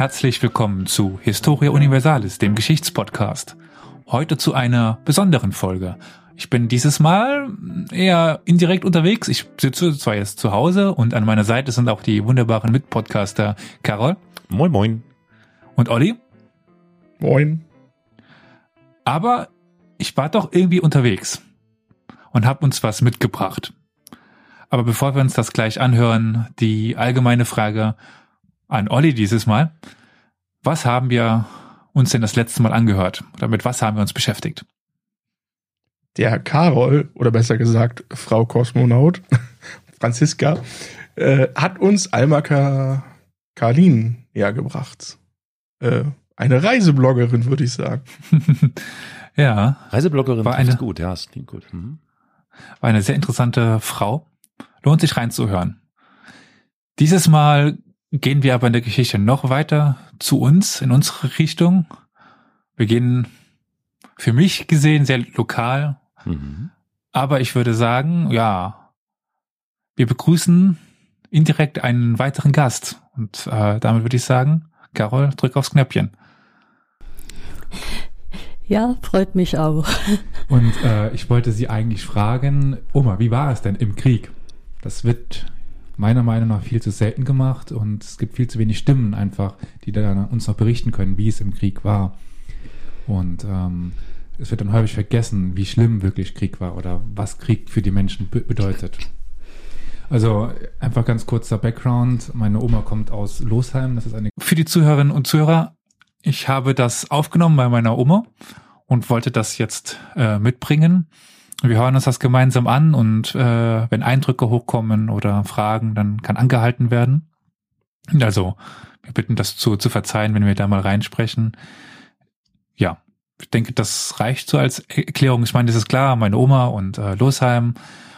herzlich willkommen zu Historia Universalis, dem Geschichtspodcast. Heute zu einer besonderen Folge. Ich bin dieses Mal eher indirekt unterwegs. Ich sitze zwar jetzt zu Hause und an meiner Seite sind auch die wunderbaren Mitpodcaster Carol. Moin, moin. Und Olli. Moin. Aber ich war doch irgendwie unterwegs und habe uns was mitgebracht. Aber bevor wir uns das gleich anhören, die allgemeine Frage an Olli dieses Mal. Was haben wir uns denn das letzte Mal angehört? Oder mit was haben wir uns beschäftigt? Der Karol, oder besser gesagt Frau Kosmonaut, Franziska, äh, hat uns Alma Ka Karlin näher gebracht. Äh, eine Reisebloggerin, würde ich sagen. ja. Reisebloggerin war eine, gut, ja, es klingt gut. Mhm. War eine sehr interessante Frau. Lohnt sich reinzuhören. Dieses Mal gehen wir aber in der Geschichte noch weiter zu uns, in unsere Richtung. Wir gehen für mich gesehen sehr lokal. Mhm. Aber ich würde sagen, ja, wir begrüßen indirekt einen weiteren Gast. Und äh, damit würde ich sagen, Carol, drück aufs Knöpfchen. Ja, freut mich auch. Und äh, ich wollte Sie eigentlich fragen, Oma, wie war es denn im Krieg? Das wird meiner Meinung nach viel zu selten gemacht und es gibt viel zu wenig Stimmen einfach, die da uns noch berichten können, wie es im Krieg war. Und ähm, es wird dann häufig vergessen, wie schlimm wirklich Krieg war oder was Krieg für die Menschen be bedeutet. Also einfach ganz kurzer Background. Meine Oma kommt aus Losheim. Das ist eine. Für die Zuhörerinnen und Zuhörer, ich habe das aufgenommen bei meiner Oma und wollte das jetzt äh, mitbringen. Wir hören uns das gemeinsam an und äh, wenn Eindrücke hochkommen oder Fragen, dann kann angehalten werden. Also, wir bitten das zu, zu verzeihen, wenn wir da mal reinsprechen. Ja, ich denke, das reicht so als Erklärung. Ich meine, das ist klar, meine Oma und äh, Losheim.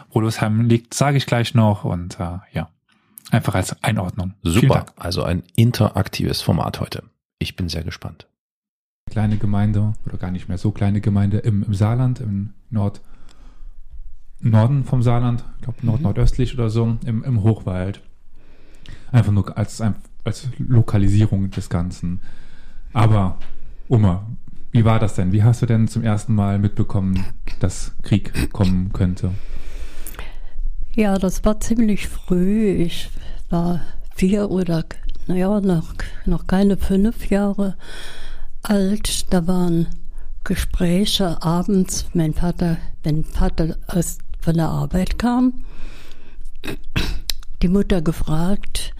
Wo Losheim liegt, sage ich gleich noch und äh, ja, einfach als Einordnung. Super, also ein interaktives Format heute. Ich bin sehr gespannt. Kleine Gemeinde oder gar nicht mehr so kleine Gemeinde im, im Saarland, im Nord Norden vom Saarland, ich glaube nord mhm. nordöstlich oder so, im, im Hochwald. Einfach nur als, als Lokalisierung des Ganzen. Aber, Oma, wie war das denn? Wie hast du denn zum ersten Mal mitbekommen, dass Krieg kommen könnte? Ja, das war ziemlich früh. Ich war vier oder, naja, noch, noch keine fünf Jahre alt. Da waren Gespräche abends. Mein Vater, mein Vater aus von der Arbeit kam, die Mutter gefragt,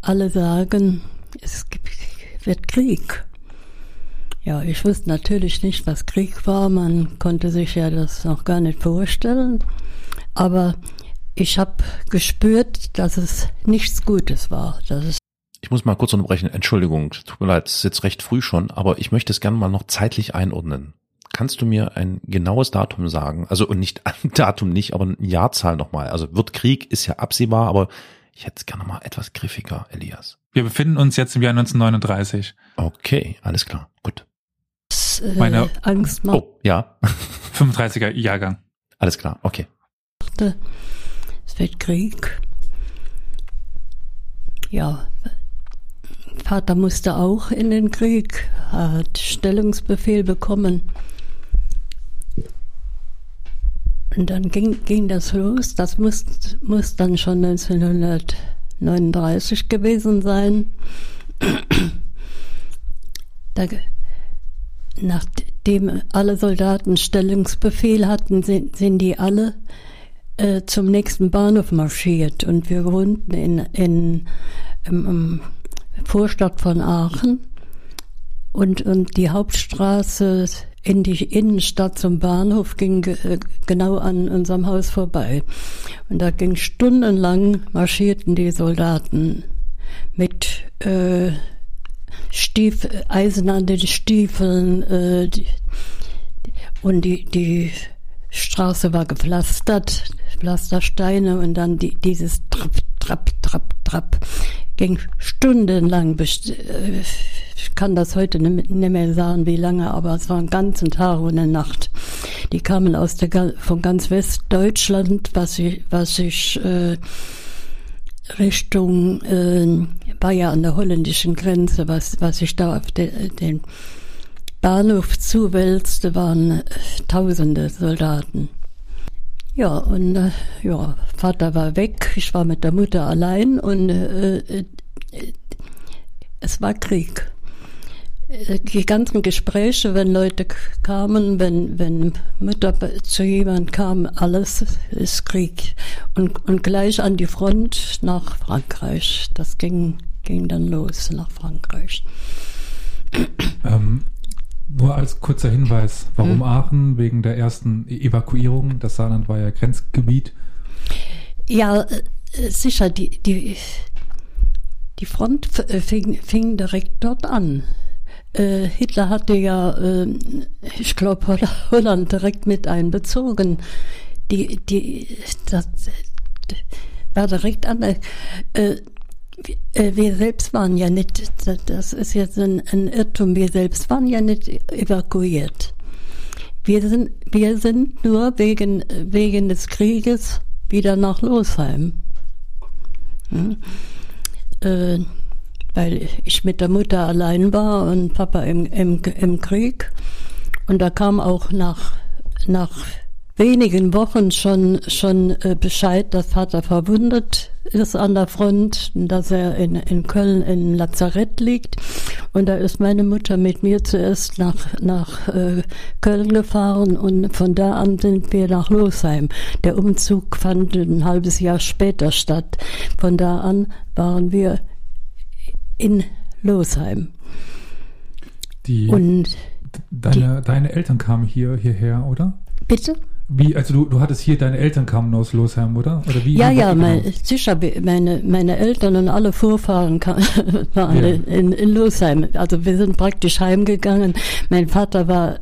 alle sagen, es wird Krieg. Ja, ich wusste natürlich nicht, was Krieg war. Man konnte sich ja das noch gar nicht vorstellen. Aber ich habe gespürt, dass es nichts Gutes war. Dass es ich muss mal kurz unterbrechen. Entschuldigung, tut mir leid, es ist jetzt recht früh schon, aber ich möchte es gerne mal noch zeitlich einordnen. Kannst du mir ein genaues Datum sagen? Also und nicht ein Datum nicht, aber eine Jahrzahl nochmal. Also wird Krieg ist ja absehbar, aber ich hätte es gerne mal etwas griffiger, Elias. Wir befinden uns jetzt im Jahr 1939. Okay, alles klar, gut. Äh, Meine Angst macht. Oh, ja. 35er Jahrgang. Alles klar, okay. Es wird Krieg. Ja, Vater musste auch in den Krieg, hat Stellungsbefehl bekommen. Und dann ging, ging das los. Das muss, muss dann schon 1939 gewesen sein. Da, nachdem alle Soldaten Stellungsbefehl hatten, sind, sind die alle äh, zum nächsten Bahnhof marschiert. Und wir wohnten in, in, im, im Vorstadt von Aachen. Und, und die Hauptstraße in die Innenstadt zum Bahnhof ging äh, genau an unserem Haus vorbei. Und da ging stundenlang marschierten die Soldaten mit äh, Stief, Eisen an den Stiefeln äh, die, und die, die Straße war gepflastert, Pflastersteine und dann die, dieses Trapp, Trapp, Trapp, Trapp ging stundenlang. Äh, ich kann das heute nicht mehr sagen, wie lange, aber es war einen ganzen Tag und eine Nacht. Die kamen aus der, von ganz Westdeutschland, was ich, was ich äh, Richtung äh, war ja an der holländischen Grenze, was, was ich da auf de, den Bahnhof zuwälzte, waren äh, tausende Soldaten. Ja, und äh, ja, Vater war weg, ich war mit der Mutter allein und äh, äh, es war Krieg. Äh, die ganzen Gespräche, wenn Leute kamen, wenn, wenn Mutter zu jemand kam, alles ist Krieg. Und, und gleich an die Front nach Frankreich. Das ging, ging dann los nach Frankreich. Ähm, nur als kurzer Hinweis, warum hm. Aachen? Wegen der ersten e- Evakuierung. Das Saarland war ja Grenzgebiet. Ja, äh, sicher, die, die, die Front fing, fing direkt dort an. Äh, Hitler hatte ja, äh, ich glaube, Holland direkt mit einbezogen. Die, die, das war direkt an. Äh, äh, wir selbst waren ja nicht, das ist jetzt ein, ein Irrtum, wir selbst waren ja nicht evakuiert. Wir sind, wir sind nur wegen, wegen des Krieges wieder nach Losheim. Hm? Äh, weil ich mit der Mutter allein war und Papa im, im, im Krieg. Und da kam auch nach, nach wenigen Wochen schon, schon äh, Bescheid, dass Vater verwundet ist an der Front, dass er in, in Köln im Lazarett liegt. Und da ist meine Mutter mit mir zuerst nach, nach äh, Köln gefahren und von da an sind wir nach Losheim. Der Umzug fand ein halbes Jahr später statt. Von da an waren wir in Losheim. Die, und deine, die, deine Eltern kamen hier hierher, oder? Bitte? Wie, also du, du hattest hier, deine Eltern kamen aus Losheim, oder? oder wie, ja, ja, mein, sicher, meine, meine Eltern und alle Vorfahren kam, waren ja. in, in Losheim. Also wir sind praktisch heimgegangen. Mein Vater war,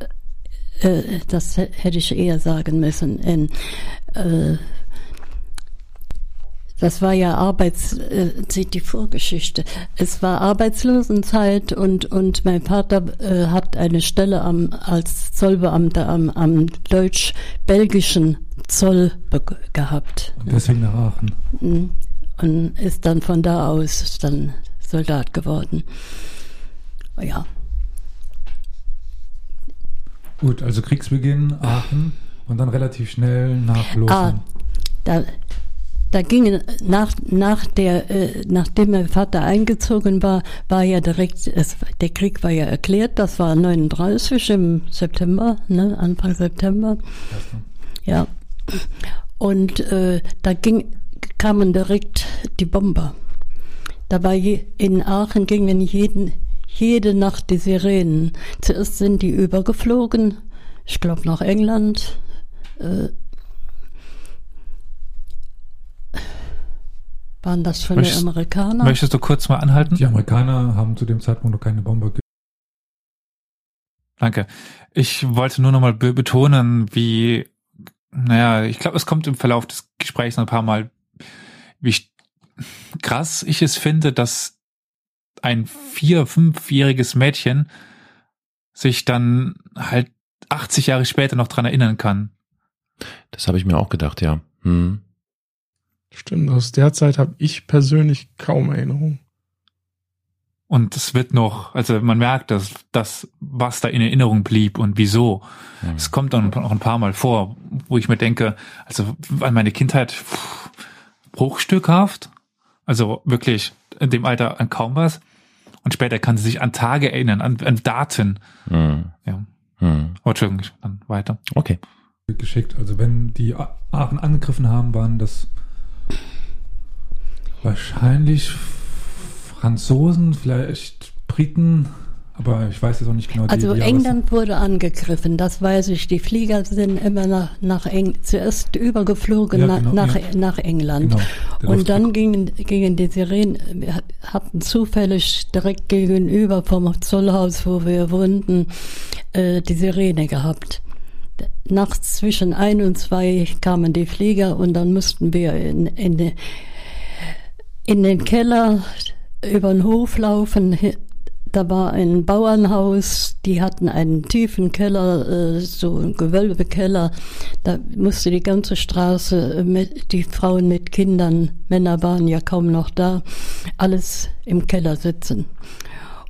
äh, das hätte ich eher sagen müssen, in äh, das war ja Arbeits, äh, die Vorgeschichte. Es war Arbeitslosenzeit und, und mein Vater äh, hat eine Stelle am, als Zollbeamter am, am deutsch-belgischen Zoll gehabt. Und deswegen nach Aachen. Mhm. Und ist dann von da aus dann Soldat geworden. Ja. Gut, also Kriegsbeginn, Aachen und dann relativ schnell nach Losheim. Ah, da, da gingen nach, nach der, äh, nachdem mein Vater eingezogen war, war ja direkt, es, der Krieg war ja erklärt, das war 39 im September, ne, Anfang September. Ja. Und äh, da ging, kamen direkt die Bomber. Da war je, in Aachen gingen jeden, jede Nacht die Sirenen. Zuerst sind die übergeflogen, ich glaube nach England, äh, Waren das schon möchtest, die Amerikaner? Möchtest du kurz mal anhalten? Die Amerikaner haben zu dem Zeitpunkt noch keine Bombe. Danke. Ich wollte nur noch mal be betonen, wie, naja, ich glaube, es kommt im Verlauf des Gesprächs noch ein paar Mal, wie krass ich es finde, dass ein vier-, fünfjähriges Mädchen sich dann halt 80 Jahre später noch dran erinnern kann. Das habe ich mir auch gedacht, ja. Hm. Stimmt, aus der Zeit habe ich persönlich kaum Erinnerung. Und es wird noch, also man merkt, dass das, was da in Erinnerung blieb und wieso. Es kommt dann noch ein paar Mal vor, wo ich mir denke, also an meine Kindheit pff, bruchstückhaft, also wirklich in dem Alter an kaum was. Und später kann sie sich an Tage erinnern, an, an Daten. Mhm. Ja. Mhm. Oh, Entschuldigung, dann weiter. Okay. Geschickt. Also wenn die Aachen angegriffen haben, waren das Wahrscheinlich Franzosen, vielleicht Briten, aber ich weiß jetzt auch nicht genau. Also die, England wurde angegriffen, das weiß ich. Die Flieger sind immer nach, nach Eng zuerst übergeflogen ja, genau, nach, ja. nach England. Genau, und dann gingen, gingen die Sirenen, wir hatten zufällig direkt gegenüber vom Zollhaus, wo wir wohnten, äh, die Sirene gehabt. Nachts zwischen ein und zwei kamen die Flieger und dann mussten wir in, in in den Keller über den Hof laufen, da war ein Bauernhaus, die hatten einen tiefen Keller, äh, so ein Gewölbekeller. Da musste die ganze Straße, mit, die Frauen mit Kindern, Männer waren ja kaum noch da, alles im Keller sitzen.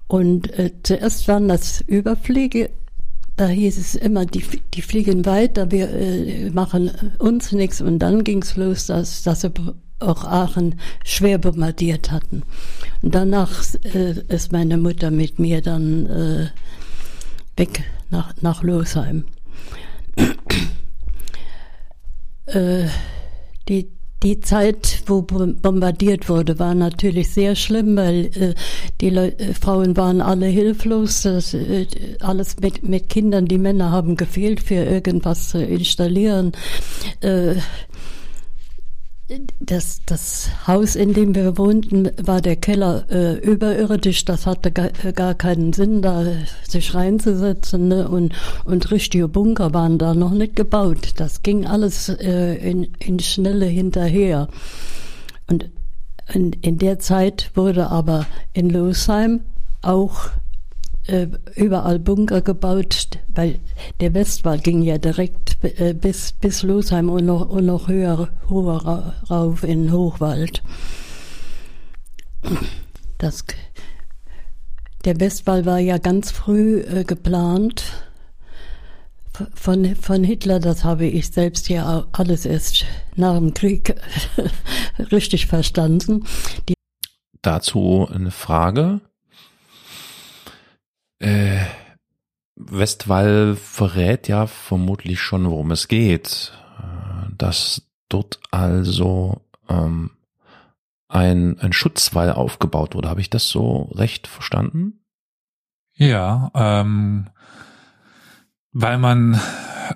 Und äh, zuerst waren das Überfliege, da hieß es immer, die, die fliegen weiter, wir äh, machen uns nichts. Und dann ging es los, dass, dass sie auch Aachen schwer bombardiert hatten. Und danach äh, ist meine Mutter mit mir dann äh, weg nach, nach Losheim. äh, die, die Zeit, wo bombardiert wurde, war natürlich sehr schlimm, weil äh, die Le äh, Frauen waren alle hilflos, das, äh, alles mit, mit Kindern, die Männer haben gefehlt für irgendwas zu installieren. Äh, das, das Haus, in dem wir wohnten, war der Keller äh, überirdisch. Das hatte gar, gar, keinen Sinn, da sich reinzusetzen. Ne? Und, und richtige Bunker waren da noch nicht gebaut. Das ging alles äh, in, in Schnelle hinterher. Und in, in der Zeit wurde aber in Losheim auch äh, überall Bunker gebaut, weil der Westwall ging ja direkt äh, bis, bis Losheim und noch, und noch höher, höher rauf in Hochwald. Das, der Westwall war ja ganz früh äh, geplant von, von Hitler, das habe ich selbst ja alles erst nach dem Krieg richtig verstanden. Die Dazu eine Frage. Äh, Westwall verrät ja vermutlich schon, worum es geht. Äh, dass dort also ähm, ein, ein Schutzwall aufgebaut wurde. Habe ich das so recht verstanden? Ja, ähm, weil man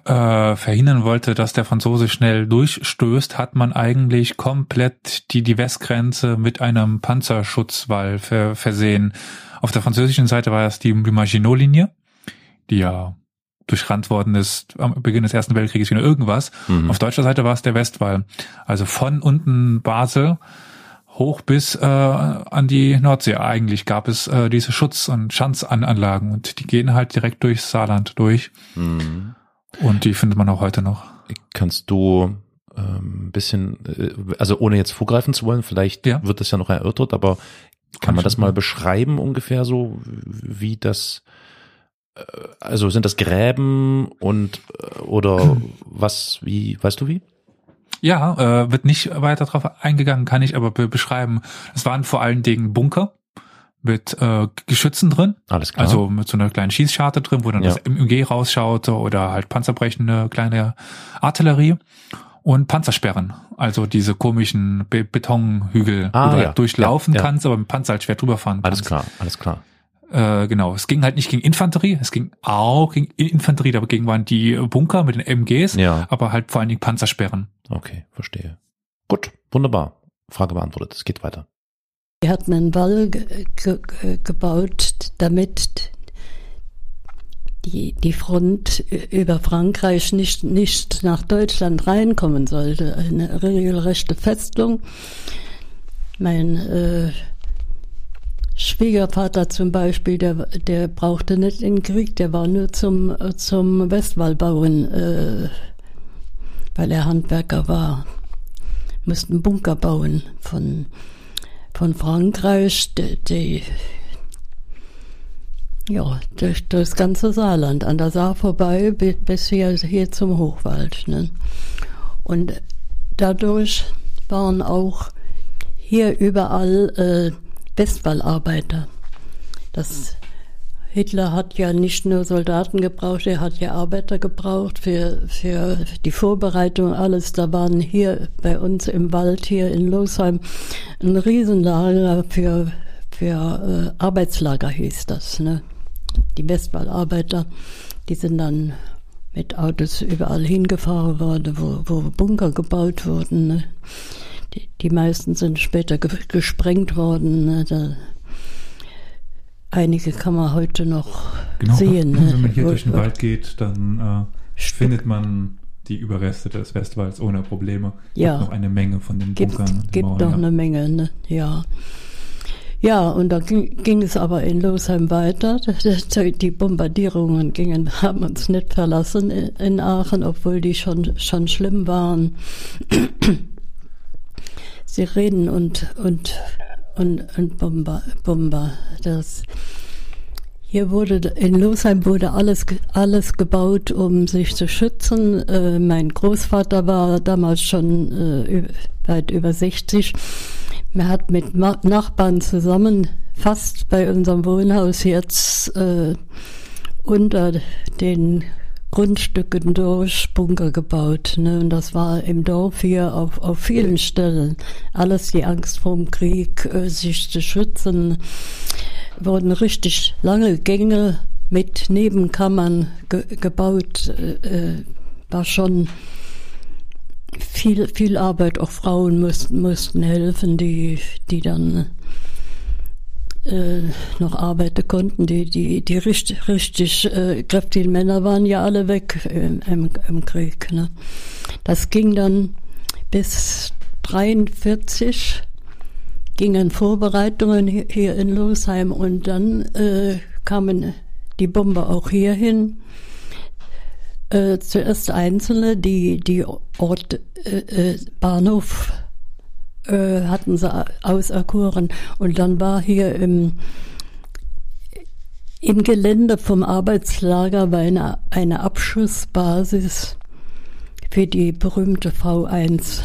äh, verhindern wollte, dass der Franzose schnell durchstößt, hat man eigentlich komplett die, die Westgrenze mit einem Panzerschutzwall ver versehen. Auf der französischen Seite war es die, die Maginot-Linie, die ja durchrannt worden ist am Beginn des Ersten Weltkrieges wie nur irgendwas. Mhm. Auf deutscher Seite war es der Westwall. Also von unten Basel hoch bis äh, an die Nordsee eigentlich gab es äh, diese Schutz- und Schanzanlagen und die gehen halt direkt durchs Saarland durch. Mhm. Und die findet man auch heute noch. Kannst du ein ähm, bisschen, äh, also ohne jetzt vorgreifen zu wollen, vielleicht ja. wird das ja noch erörtert, aber kann, kann man das mal beschreiben ungefähr so, wie das, äh, also sind das Gräben und äh, oder was, wie, weißt du wie? Ja, äh, wird nicht weiter darauf eingegangen, kann ich aber be beschreiben. Es waren vor allen Dingen Bunker mit äh, Geschützen drin. Alles klar. Also mit so einer kleinen Schießscharte drin, wo dann ja. das MG rausschaute oder halt panzerbrechende kleine Artillerie und Panzersperren. Also diese komischen Be Betonhügel, ah, wo du ja. halt durchlaufen ja, kannst, aber mit Panzer halt schwer drüber fahren kannst. Alles klar, alles klar. Äh, genau, es ging halt nicht gegen Infanterie, es ging auch gegen Infanterie, dagegen waren die Bunker mit den MGs, ja. aber halt vor allen Dingen Panzersperren. Okay, verstehe. Gut, wunderbar. Frage beantwortet, es geht weiter. Wir hatten einen Wall ge ge gebaut, damit die, die Front über Frankreich nicht, nicht nach Deutschland reinkommen sollte. Eine regelrechte Festung. Mein äh, Schwiegervater zum Beispiel, der, der brauchte nicht den Krieg, der war nur zum, zum Westwallbauen, äh, weil er Handwerker war. Mussten Bunker bauen von von Frankreich, die, die ja, durch, das ganze Saarland, an der Saar vorbei bis hier, hier zum Hochwald. Ne? Und dadurch waren auch hier überall äh, Westwallarbeiter. Das Hitler hat ja nicht nur Soldaten gebraucht, er hat ja Arbeiter gebraucht für, für die Vorbereitung, alles. Da waren hier bei uns im Wald, hier in Losheim, ein Riesenlager für, für äh, Arbeitslager hieß das. Ne? Die Westwallarbeiter, die sind dann mit Autos überall hingefahren worden, wo, wo Bunker gebaut wurden. Ne? Die, die meisten sind später ge gesprengt worden. Ne? Da, Einige kann man heute noch genau, sehen. Ne? Wenn man hier durch den Wald geht, dann äh, findet man die Überreste des Westwalds ohne Probleme. Ja. Gibt noch eine Menge von den gibt, Bunkern. Gibt Mauern, noch ja. eine Menge, ne? ja. Ja, und dann ging, ging es aber in Losheim weiter. Die Bombardierungen gingen, haben uns nicht verlassen in Aachen, obwohl die schon, schon schlimm waren. Sie reden und, und, und, und Bomber, Bomber. Das, hier wurde, in Losheim wurde alles, alles gebaut, um sich zu schützen. Äh, mein Großvater war damals schon äh, weit über 60 man hat mit Nachbarn zusammen fast bei unserem Wohnhaus jetzt äh, unter den Grundstücken durch Bunker gebaut. Ne? Und das war im Dorf hier auf, auf vielen Stellen. Alles die Angst vor dem Krieg, äh, sich zu schützen. Wurden richtig lange Gänge mit Nebenkammern ge gebaut. Äh, äh war schon viel, viel Arbeit, auch Frauen mussten, mussten helfen, die, die dann äh, noch arbeiten konnten. Die, die, die richtig, richtig äh, kräftigen Männer waren ja alle weg im, im, im Krieg. Ne? Das ging dann bis 43 gingen Vorbereitungen hier in Losheim und dann äh, kamen die Bomber auch hierhin äh, zuerst Einzelne, die, die Ort äh, äh, Bahnhof äh, hatten sie auserkoren. Und dann war hier im, im Gelände vom Arbeitslager war eine, eine Abschussbasis für die berühmte V1.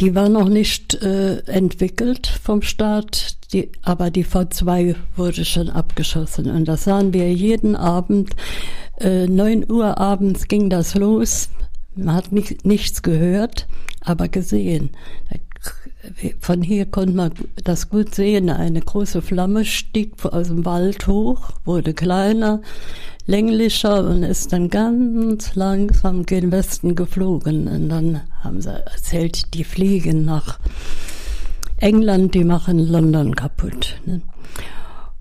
Die war noch nicht äh, entwickelt vom Staat, die, aber die V2 wurde schon abgeschossen. Und das sahen wir jeden Abend äh, 9 Uhr abends ging das los. Man hat nicht, nichts gehört, aber gesehen. Von hier konnte man das gut sehen. Eine große Flamme stieg aus dem Wald hoch, wurde kleiner, länglicher und ist dann ganz langsam gen Westen geflogen. Und dann haben sie erzählt, die fliegen nach England, die machen London kaputt. Ne?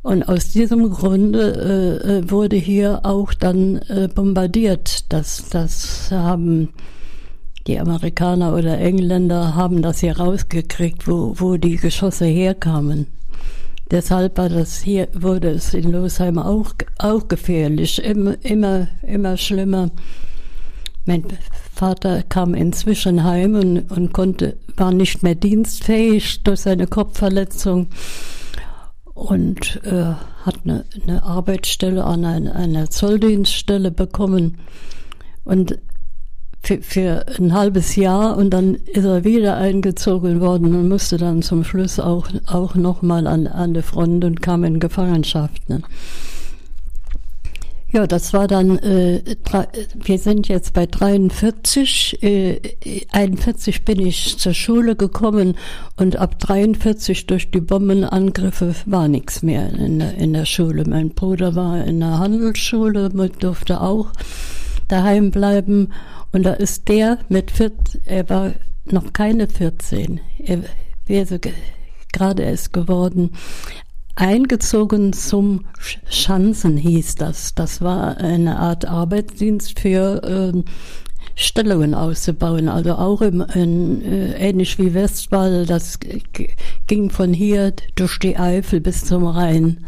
Und aus diesem Grunde äh, äh, wurde hier auch dann äh, bombardiert. Das, das haben die Amerikaner oder Engländer haben das hier rausgekriegt, wo, wo die Geschosse herkamen. Deshalb war das hier, wurde es in Losheim auch, auch gefährlich, immer, immer, immer schlimmer. Mein Vater kam inzwischen heim und, und konnte, war nicht mehr dienstfähig durch seine Kopfverletzung und äh, hat eine, eine Arbeitsstelle an eine, einer Zolldienststelle bekommen und für, für ein halbes Jahr und dann ist er wieder eingezogen worden und musste dann zum Schluss auch, auch nochmal an, an die Front und kam in Gefangenschaft. Ne? Ja, das war dann, äh, wir sind jetzt bei 43. Äh, 41 bin ich zur Schule gekommen und ab 43 durch die Bombenangriffe war nichts mehr in der, in der Schule. Mein Bruder war in der Handelsschule, durfte auch daheim bleiben und da ist der mit 14, er war noch keine 14, er wäre so gerade erst geworden, eingezogen zum Schanzen hieß das. Das war eine Art Arbeitsdienst für äh, Stellungen auszubauen, also auch im, in, äh, ähnlich wie Westwall, das ging von hier durch die Eifel bis zum Rhein.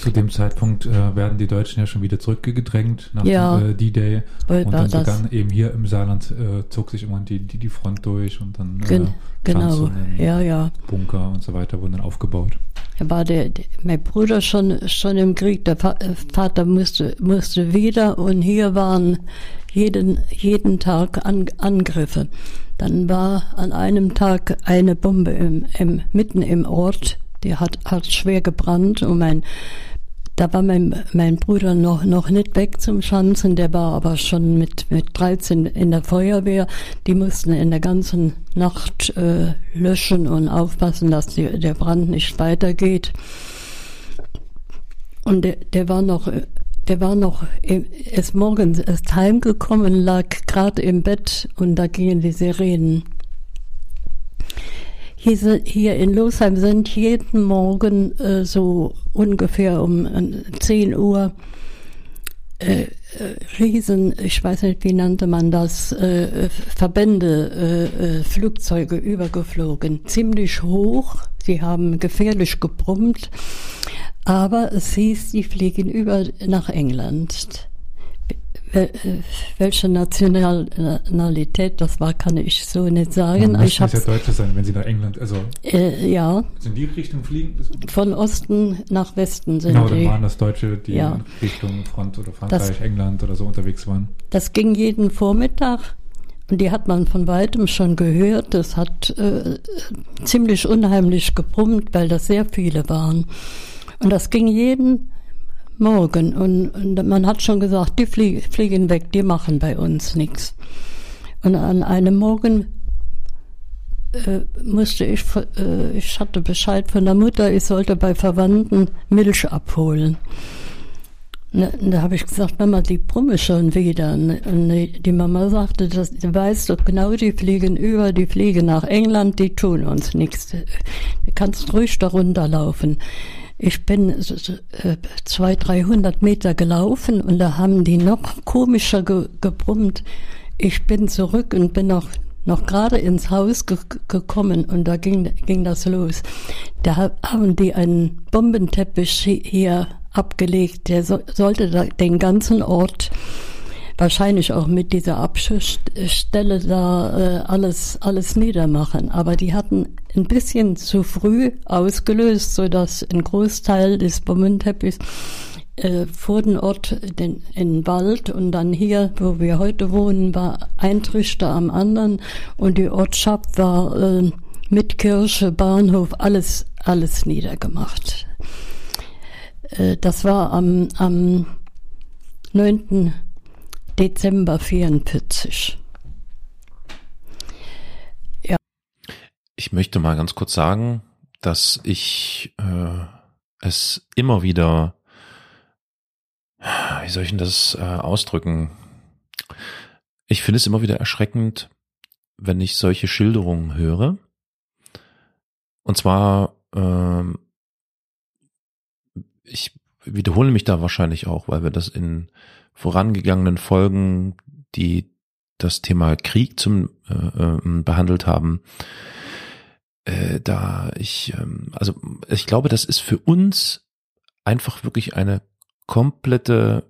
Zu dem Zeitpunkt äh, werden die Deutschen ja schon wieder zurückgedrängt nach ja, dem äh, D-Day. Und dann sogar eben hier im Saarland äh, zog sich immer die, die, die Front durch und dann Gen äh, genau, ja, ja. Bunker und so weiter wurden dann aufgebaut. Da war der, der, mein Bruder schon, schon im Krieg, der äh, Vater musste, musste wieder und hier waren jeden, jeden Tag An, Angriffe. Dann war an einem Tag eine Bombe im, im, mitten im Ort, die hat, hat schwer gebrannt und mein da war mein, mein Bruder noch, noch nicht weg zum Schanzen, der war aber schon mit, mit 13 in der Feuerwehr. Die mussten in der ganzen Nacht äh, löschen und aufpassen, dass die, der Brand nicht weitergeht. Und der, der war noch, der war noch, ist morgens erst heimgekommen, lag gerade im Bett und da gingen die Sirenen. Hier, hier in Losheim sind jeden Morgen äh, so ungefähr um äh, 10 Uhr äh, äh, Riesen, ich weiß nicht, wie nannte man das, äh, Verbände, äh, äh, Flugzeuge übergeflogen. Ziemlich hoch, sie haben gefährlich gebrummt, aber es hieß, die fliegen über nach England. Äh, welche Nationalität das war, kann ich so nicht sagen. Man ich muss ja Deutsche sein, wenn sie nach England, also äh, ja. in die Richtung fliegen. Von Osten nach Westen sind genau, die. dann waren das Deutsche, die Ja. in Richtung Front oder Frankreich, Das- England oder so unterwegs waren. Das ging jeden Vormittag und die hat man von weitem schon gehört. Das hat äh, ziemlich unheimlich gebrummt, weil das sehr viele waren. Und das ging jeden Morgen und, und man hat schon gesagt, die flie fliegen weg, die machen bei uns nichts. Und an einem Morgen äh, musste ich, äh, ich hatte Bescheid von der Mutter, ich sollte bei Verwandten Milch abholen. Ne, da habe ich gesagt, Mama, die brumme schon wieder. Ne, Und die die Mama sagte, das, du weißt doch genau, die fliegen über, die fliegen nach England, die tun uns nichts. Du kannst ruhig da runterlaufen. Ich bin äh, zwei, dreihundert Meter gelaufen und da haben die noch komischer ge gebrummt. Ich bin zurück und bin noch noch gerade ins Haus ge gekommen und da ging, ging das los. Da ha- haben die einen Bombenteppich hi- hier abgelegt, der so, sollte den ganzen Ort wahrscheinlich auch mit dieser Abschussstelle da äh, alles alles niedermachen. Aber die hatten ein bisschen zu früh ausgelöst, so dass ein Großteil des Bommenteppichs äh, vor den Ort den, in Wald und dann hier, wo wir heute wohnen, war ein Trichter am anderen und die Ortschaft war äh, mit Kirche, Bahnhof, alles, alles niedergemacht. Äh, das war am, am 9. Dezember 44. Ich möchte mal ganz kurz sagen, dass ich äh, es immer wieder, wie soll ich denn das äh, ausdrücken? Ich finde es immer wieder erschreckend, wenn ich solche Schilderungen höre. Und zwar, ähm, ich wiederhole mich da wahrscheinlich auch, weil wir das in vorangegangenen Folgen, die das Thema Krieg zum äh, äh, behandelt haben, äh, da ich, ähm, also ich glaube, das ist für uns einfach wirklich eine komplette,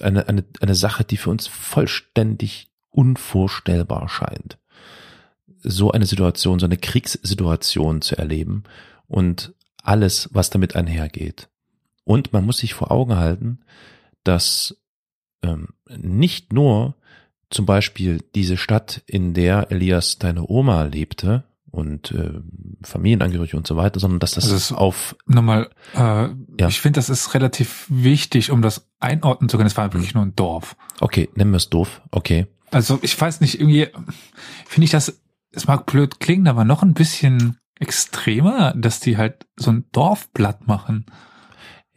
eine, eine, eine Sache, die für uns vollständig unvorstellbar scheint. So eine Situation, so eine Kriegssituation zu erleben und alles, was damit einhergeht. Und man muss sich vor Augen halten, dass ähm, nicht nur zum Beispiel diese Stadt, in der Elias deine Oma lebte und äh, Familienangehörige und so weiter, sondern dass das Also es- auf Nochmal, äh, Ja. ich finde, das ist relativ wichtig, um das einordnen zu können. Es war wirklich nur ein Dorf. okay, nennen wir es doof, okay. Also ich weiß nicht, irgendwie finde ich das, es mag blöd klingen, aber noch ein bisschen extremer, dass die halt so ein Dorfblatt machen.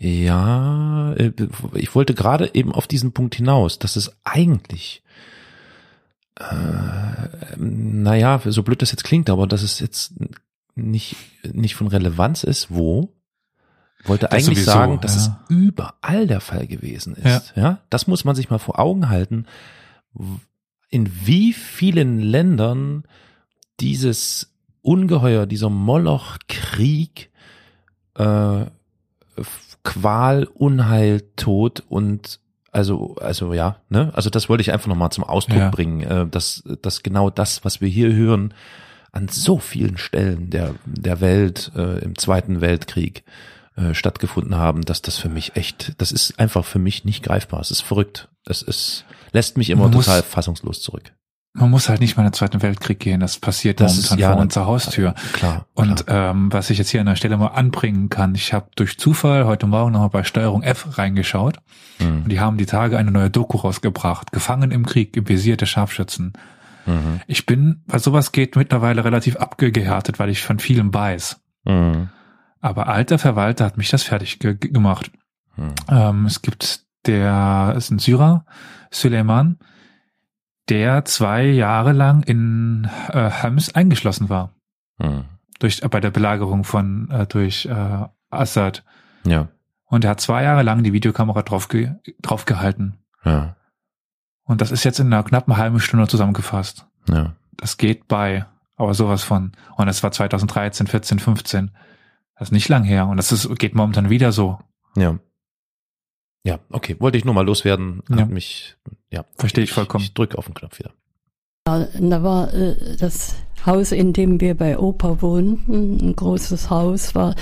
Ja, äh, ich wollte gerade eben auf diesen Punkt hinaus, dass es eigentlich, äh, naja, so blöd das jetzt klingt, aber dass es jetzt nicht, nicht von Relevanz ist, wo, wollte Das eigentlich sowieso, sagen, dass ja. es überall der Fall gewesen ist. Ja. das muss man sich mal vor Augen halten, in wie vielen Ländern dieses Ungeheuer, dieser Moloch-Krieg, äh, Qual, Unheil, Tod und also, also ja, ne? Also das wollte ich einfach nochmal zum Ausdruck Ja. bringen, äh, dass, dass genau das, was wir hier hören, an so vielen Stellen der, der Welt äh, im Zweiten Weltkrieg äh, stattgefunden haben, dass das für mich echt, das ist einfach für mich nicht greifbar. Es ist verrückt. Es ist, lässt mich immer Man total fassungslos zurück. Man muss halt nicht mal in den Zweiten Weltkrieg gehen, das passiert Das momentan ist- ja, vor unserer Haustür. Klar. Und klar. ähm, was ich jetzt hier an der Stelle mal anbringen kann, ich habe durch Zufall heute Morgen nochmal bei Steuerung F reingeschaut Mhm. und die haben die Tage eine neue Doku rausgebracht, Gefangen im Krieg, im Visier der Scharfschützen. Mhm. Ich bin, was sowas geht, mittlerweile relativ abgehärtet, weil ich von vielem weiß. Mhm. Aber alter Verwalter hat mich das fertig ge ge- gemacht. Mhm. Ähm, es gibt der, ist ein Syrer, Suleiman, der zwei Jahre lang in äh, Homs eingeschlossen war. Mhm. Durch, äh, bei der Belagerung von, äh, durch äh, Assad. Ja, Und er hat zwei Jahre lang die Videokamera drauf, ge drauf gehalten. ja, Und das ist jetzt in einer knappen halben Stunde zusammengefasst. ja. Das geht bei Aber sowas von. Und das war 2013, 14, 15. Das ist nicht lang her. Und das ist, geht momentan wieder so. Ja. Ja, okay. Wollte ich nur mal loswerden. Hat Ja. mich, ja. Verstehe ich vollkommen. Ich drücke auf den Knopf wieder. Ja, Da war äh, das Haus, in dem wir bei Opa wohnten, ein großes Haus, war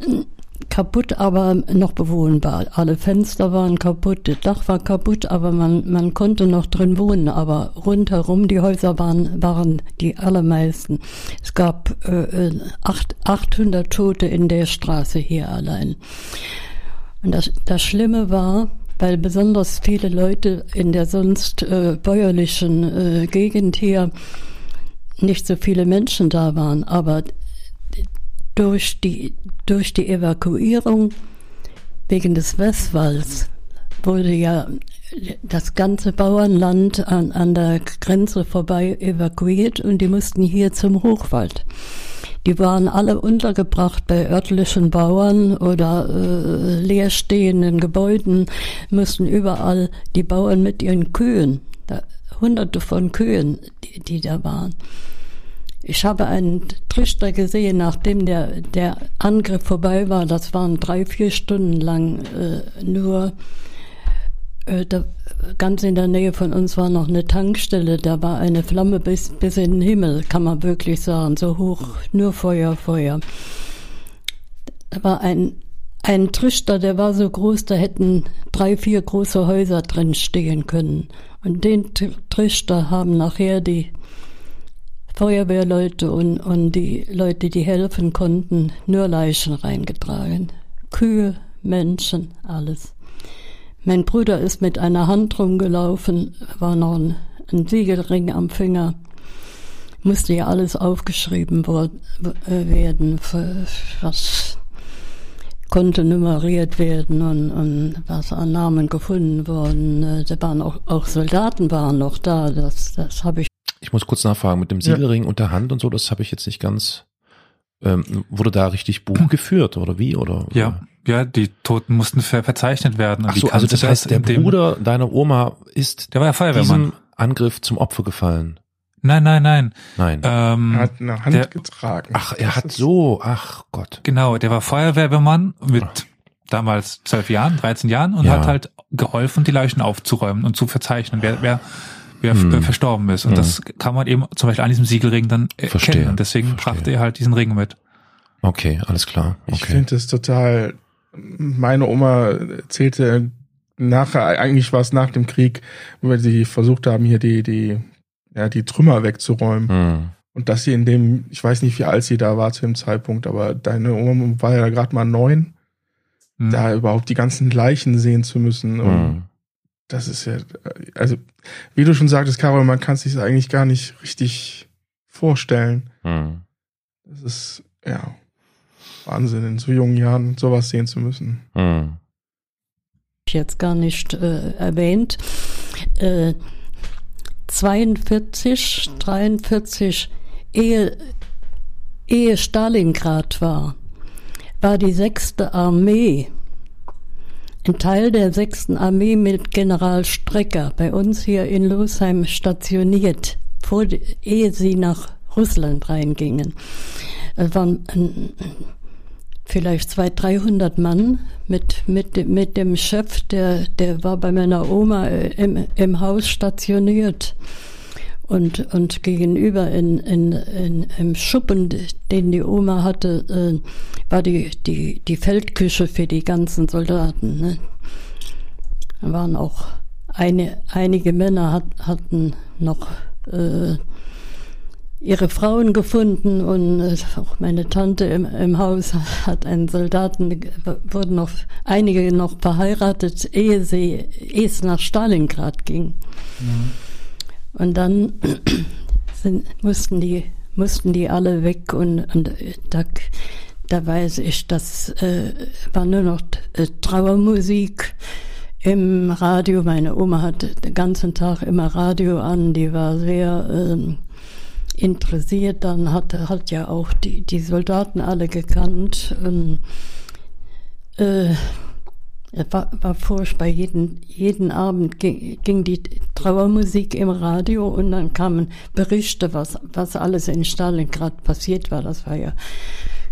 äh, kaputt, aber noch bewohnbar. Alle Fenster waren kaputt, das Dach war kaputt, aber man, man konnte noch drin wohnen. Aber rundherum die Häuser waren, waren die allermeisten. Es gab äh, äh, acht, 800 Tote in der Straße hier allein. Und das, das Schlimme war, weil besonders viele Leute in der sonst äh, bäuerlichen äh, Gegend hier nicht so viele Menschen da waren, aber durch die, durch die Evakuierung wegen des Westwalds wurde ja das ganze Bauernland an, an der Grenze vorbei evakuiert und die mussten hier zum Hochwald. Die waren alle untergebracht bei örtlichen Bauern oder äh, leerstehenden Gebäuden, mussten überall die Bauern mit ihren Kühen, da, hunderte von Kühen, die, die da waren. Ich habe einen Trichter gesehen, nachdem der, der Angriff vorbei war. Das waren drei, vier Stunden lang äh, nur. Äh, da, ganz in der Nähe von uns war noch eine Tankstelle. Da war eine Flamme bis, bis in den Himmel, kann man wirklich sagen. So hoch, nur Feuer, Feuer. Da war ein, ein Trichter, der war so groß, da hätten drei, vier große Häuser drin stehen können. Und den Tr- Trichter haben nachher die Feuerwehrleute und, und die Leute, die helfen konnten, nur Leichen reingetragen. Kühe, Menschen, alles. Mein Bruder ist mit einer Hand rumgelaufen, war noch ein, ein Siegelring am Finger. Musste ja alles aufgeschrieben äh, werden, was konnte nummeriert werden und, und was an Namen gefunden wurden. Äh, Da waren auch, auch Soldaten waren noch da, das, das habe ich Ich muss kurz nachfragen, mit dem Siegelring und der Hand und so, das habe ich jetzt nicht ganz, ähm, wurde da richtig Buch geführt oder wie? Oder, Ja, ja, die Toten mussten ver verzeichnet werden. Ach so, also das heißt, der Bruder deiner Oma ist der war ja Feuerwehrmann. diesem Angriff zum Opfer gefallen. Nein, nein, nein. Nein. Ähm, Er hat eine Hand der- getragen. Ach, er Das hat so, ach Gott. Genau, der war Feuerwehrmann mit damals zwölf Jahren, 13 Jahren und Ja. hat halt geholfen, die Leichen aufzuräumen und zu verzeichnen, wer, wer, wer Hm. verstorben ist. Und Hm. das kann man eben zum Beispiel an diesem Siegelring dann erkennen. Verstehe, Und deswegen verstehe. brachte er halt diesen Ring mit. Okay, alles klar. Ich Okay. finde es total. Meine Oma erzählte nachher, eigentlich war es nach dem Krieg, wo sie versucht haben, hier die, die, ja, die Trümmer wegzuräumen. Hm. Und dass sie in dem, ich weiß nicht, wie alt sie da war zu dem Zeitpunkt, aber deine Oma war ja gerade mal neun, Hm. da überhaupt die ganzen Leichen sehen zu müssen. Und Hm. das ist ja, also, wie du schon sagtest, Carol, man kann es sich eigentlich gar nicht richtig vorstellen. Hm. Das ist, ja, Wahnsinn, in so jungen Jahren sowas sehen zu müssen. Hm. jetzt gar nicht äh, erwähnt. Äh, 42, 43, ehe, ehe Stalingrad war, war die sechste Armee, ein Teil der sechsten Armee mit General Strecker bei uns hier in Losheim stationiert, vor, ehe sie nach Russland reingingen. Es waren ähm, vielleicht 200, 300 Mann mit, mit, mit dem Chef, der, der war bei meiner Oma äh, im, im Haus stationiert. Und, und gegenüber in, in, in, im Schuppen, den die Oma hatte, äh, war die, die, die Feldküche für die ganzen Soldaten. Ne? Da waren auch eine, einige Männer hat, hatten noch äh, ihre Frauen gefunden und äh, auch meine Tante im, im Haus hat einen Soldaten, wurden noch einige noch verheiratet, ehe sie, ehe es nach Stalingrad ging. Und dann sind, mussten die mussten die alle weg und, und da, da weiß ich, das äh, war nur noch äh, Trauermusik im Radio. Meine Oma hatte den ganzen Tag immer Radio an, die war sehr ähm, interessiert, dann hat, hat ja auch die, die Soldaten alle gekannt. Und, äh, war, war furchtbar. Jeden, jeden Abend ging, ging die Trauermusik im Radio und dann kamen Berichte, was, was alles in Stalingrad passiert war. Das war ja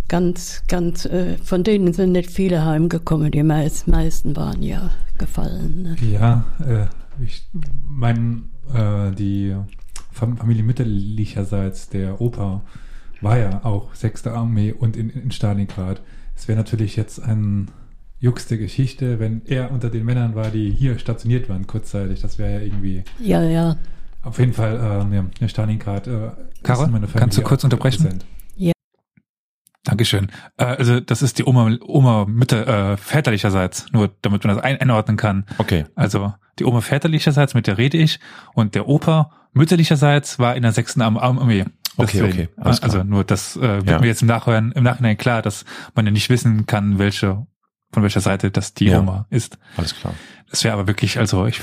ganz, ganz, äh, von denen sind nicht viele heimgekommen. Die meist, meisten waren ja gefallen. Ne? Ja, äh, ich meine, äh, die Familie mütterlicherseits, der Opa, war ja auch sechste Armee und in, in Stalingrad. Es wäre natürlich jetzt ein juckste Geschichte, wenn er unter den Männern war, die hier stationiert waren kurzzeitig. Das wäre ja irgendwie. Ja, ja. Auf jeden Fall, äh, ja, ja, Stalingrad. Äh, Carol, kannst du kurz unterbrechen? Präsent. Ja. Dankeschön. Äh, also das ist die Oma, Oma Mütter, äh, väterlicherseits, nur damit man das ein einordnen kann. Okay. Also die Oma väterlicherseits, mit der rede ich, und der Opa mütterlicherseits war in der sechsten Armee. Okay, okay. Also nur das äh, wird ja. mir jetzt im Nachhinein, im Nachhinein klar, dass man ja nicht wissen kann, welche von welcher Seite das die ja. Oma ist. Alles klar. Das wäre aber wirklich, also ich,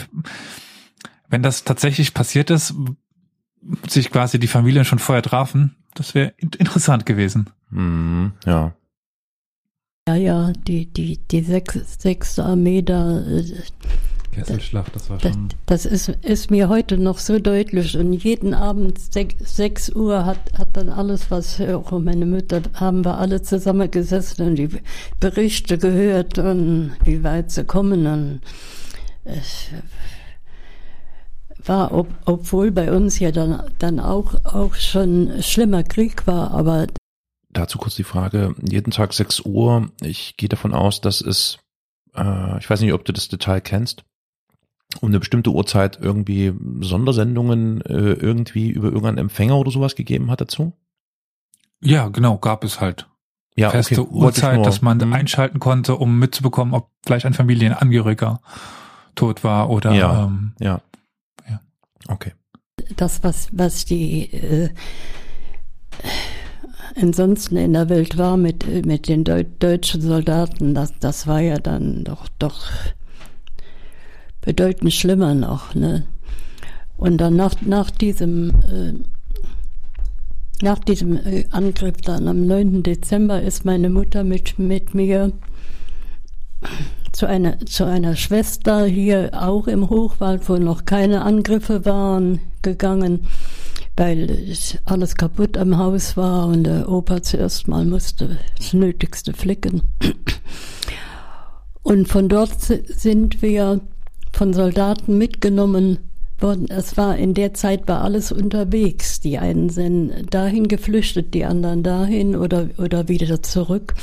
wenn das tatsächlich passiert ist, sich quasi die Familien schon vorher trafen, das wäre interessant gewesen. Mhm, ja. Ja, ja, die, die, die sechs, sechste Armee da, äh, Kesselschlacht, das war schon. Das, das, ist, ist mir heute noch so deutlich. Und jeden Abend sechs, sechs Uhr hat, hat dann alles, was auch meine Mutter, haben wir alle zusammen gesessen und die Berichte gehört und wie weit sie kommen. Und es war, ob, obwohl bei uns ja dann, dann auch, auch schon schlimmer Krieg war, aber Dazu kurz die Frage, jeden Tag sechs Uhr. Ich gehe davon aus, dass es, äh, ich weiß nicht, ob du das Detail kennst, um eine bestimmte Uhrzeit irgendwie Sondersendungen äh, irgendwie über irgendeinen Empfänger oder sowas gegeben hat dazu? Ja, genau, gab es halt. Ja, feste okay. Uhrzeit, dass man hm. einschalten konnte, um mitzubekommen, ob vielleicht ein Familienangehöriger tot war oder ja, ähm, ja. ja. Okay. Das, was, was die äh, ansonsten in der Welt war mit, mit den Deu deutschen Soldaten, das, das war ja dann doch, doch bedeutend schlimmer noch. Ne? Und dann nach, nach diesem, äh, nach diesem äh, Angriff dann am 9. Dezember ist meine Mutter mit, mit mir zu einer, zu einer Schwester hier auch im Hochwald, wo noch keine Angriffe waren, gegangen, weil alles kaputt am Haus war und der Opa zuerst mal musste das Nötigste flicken. Und von dort sind wir von Soldaten mitgenommen worden. Es war in der Zeit war alles unterwegs. Die einen sind dahin geflüchtet, die anderen dahin oder, oder wieder zurück.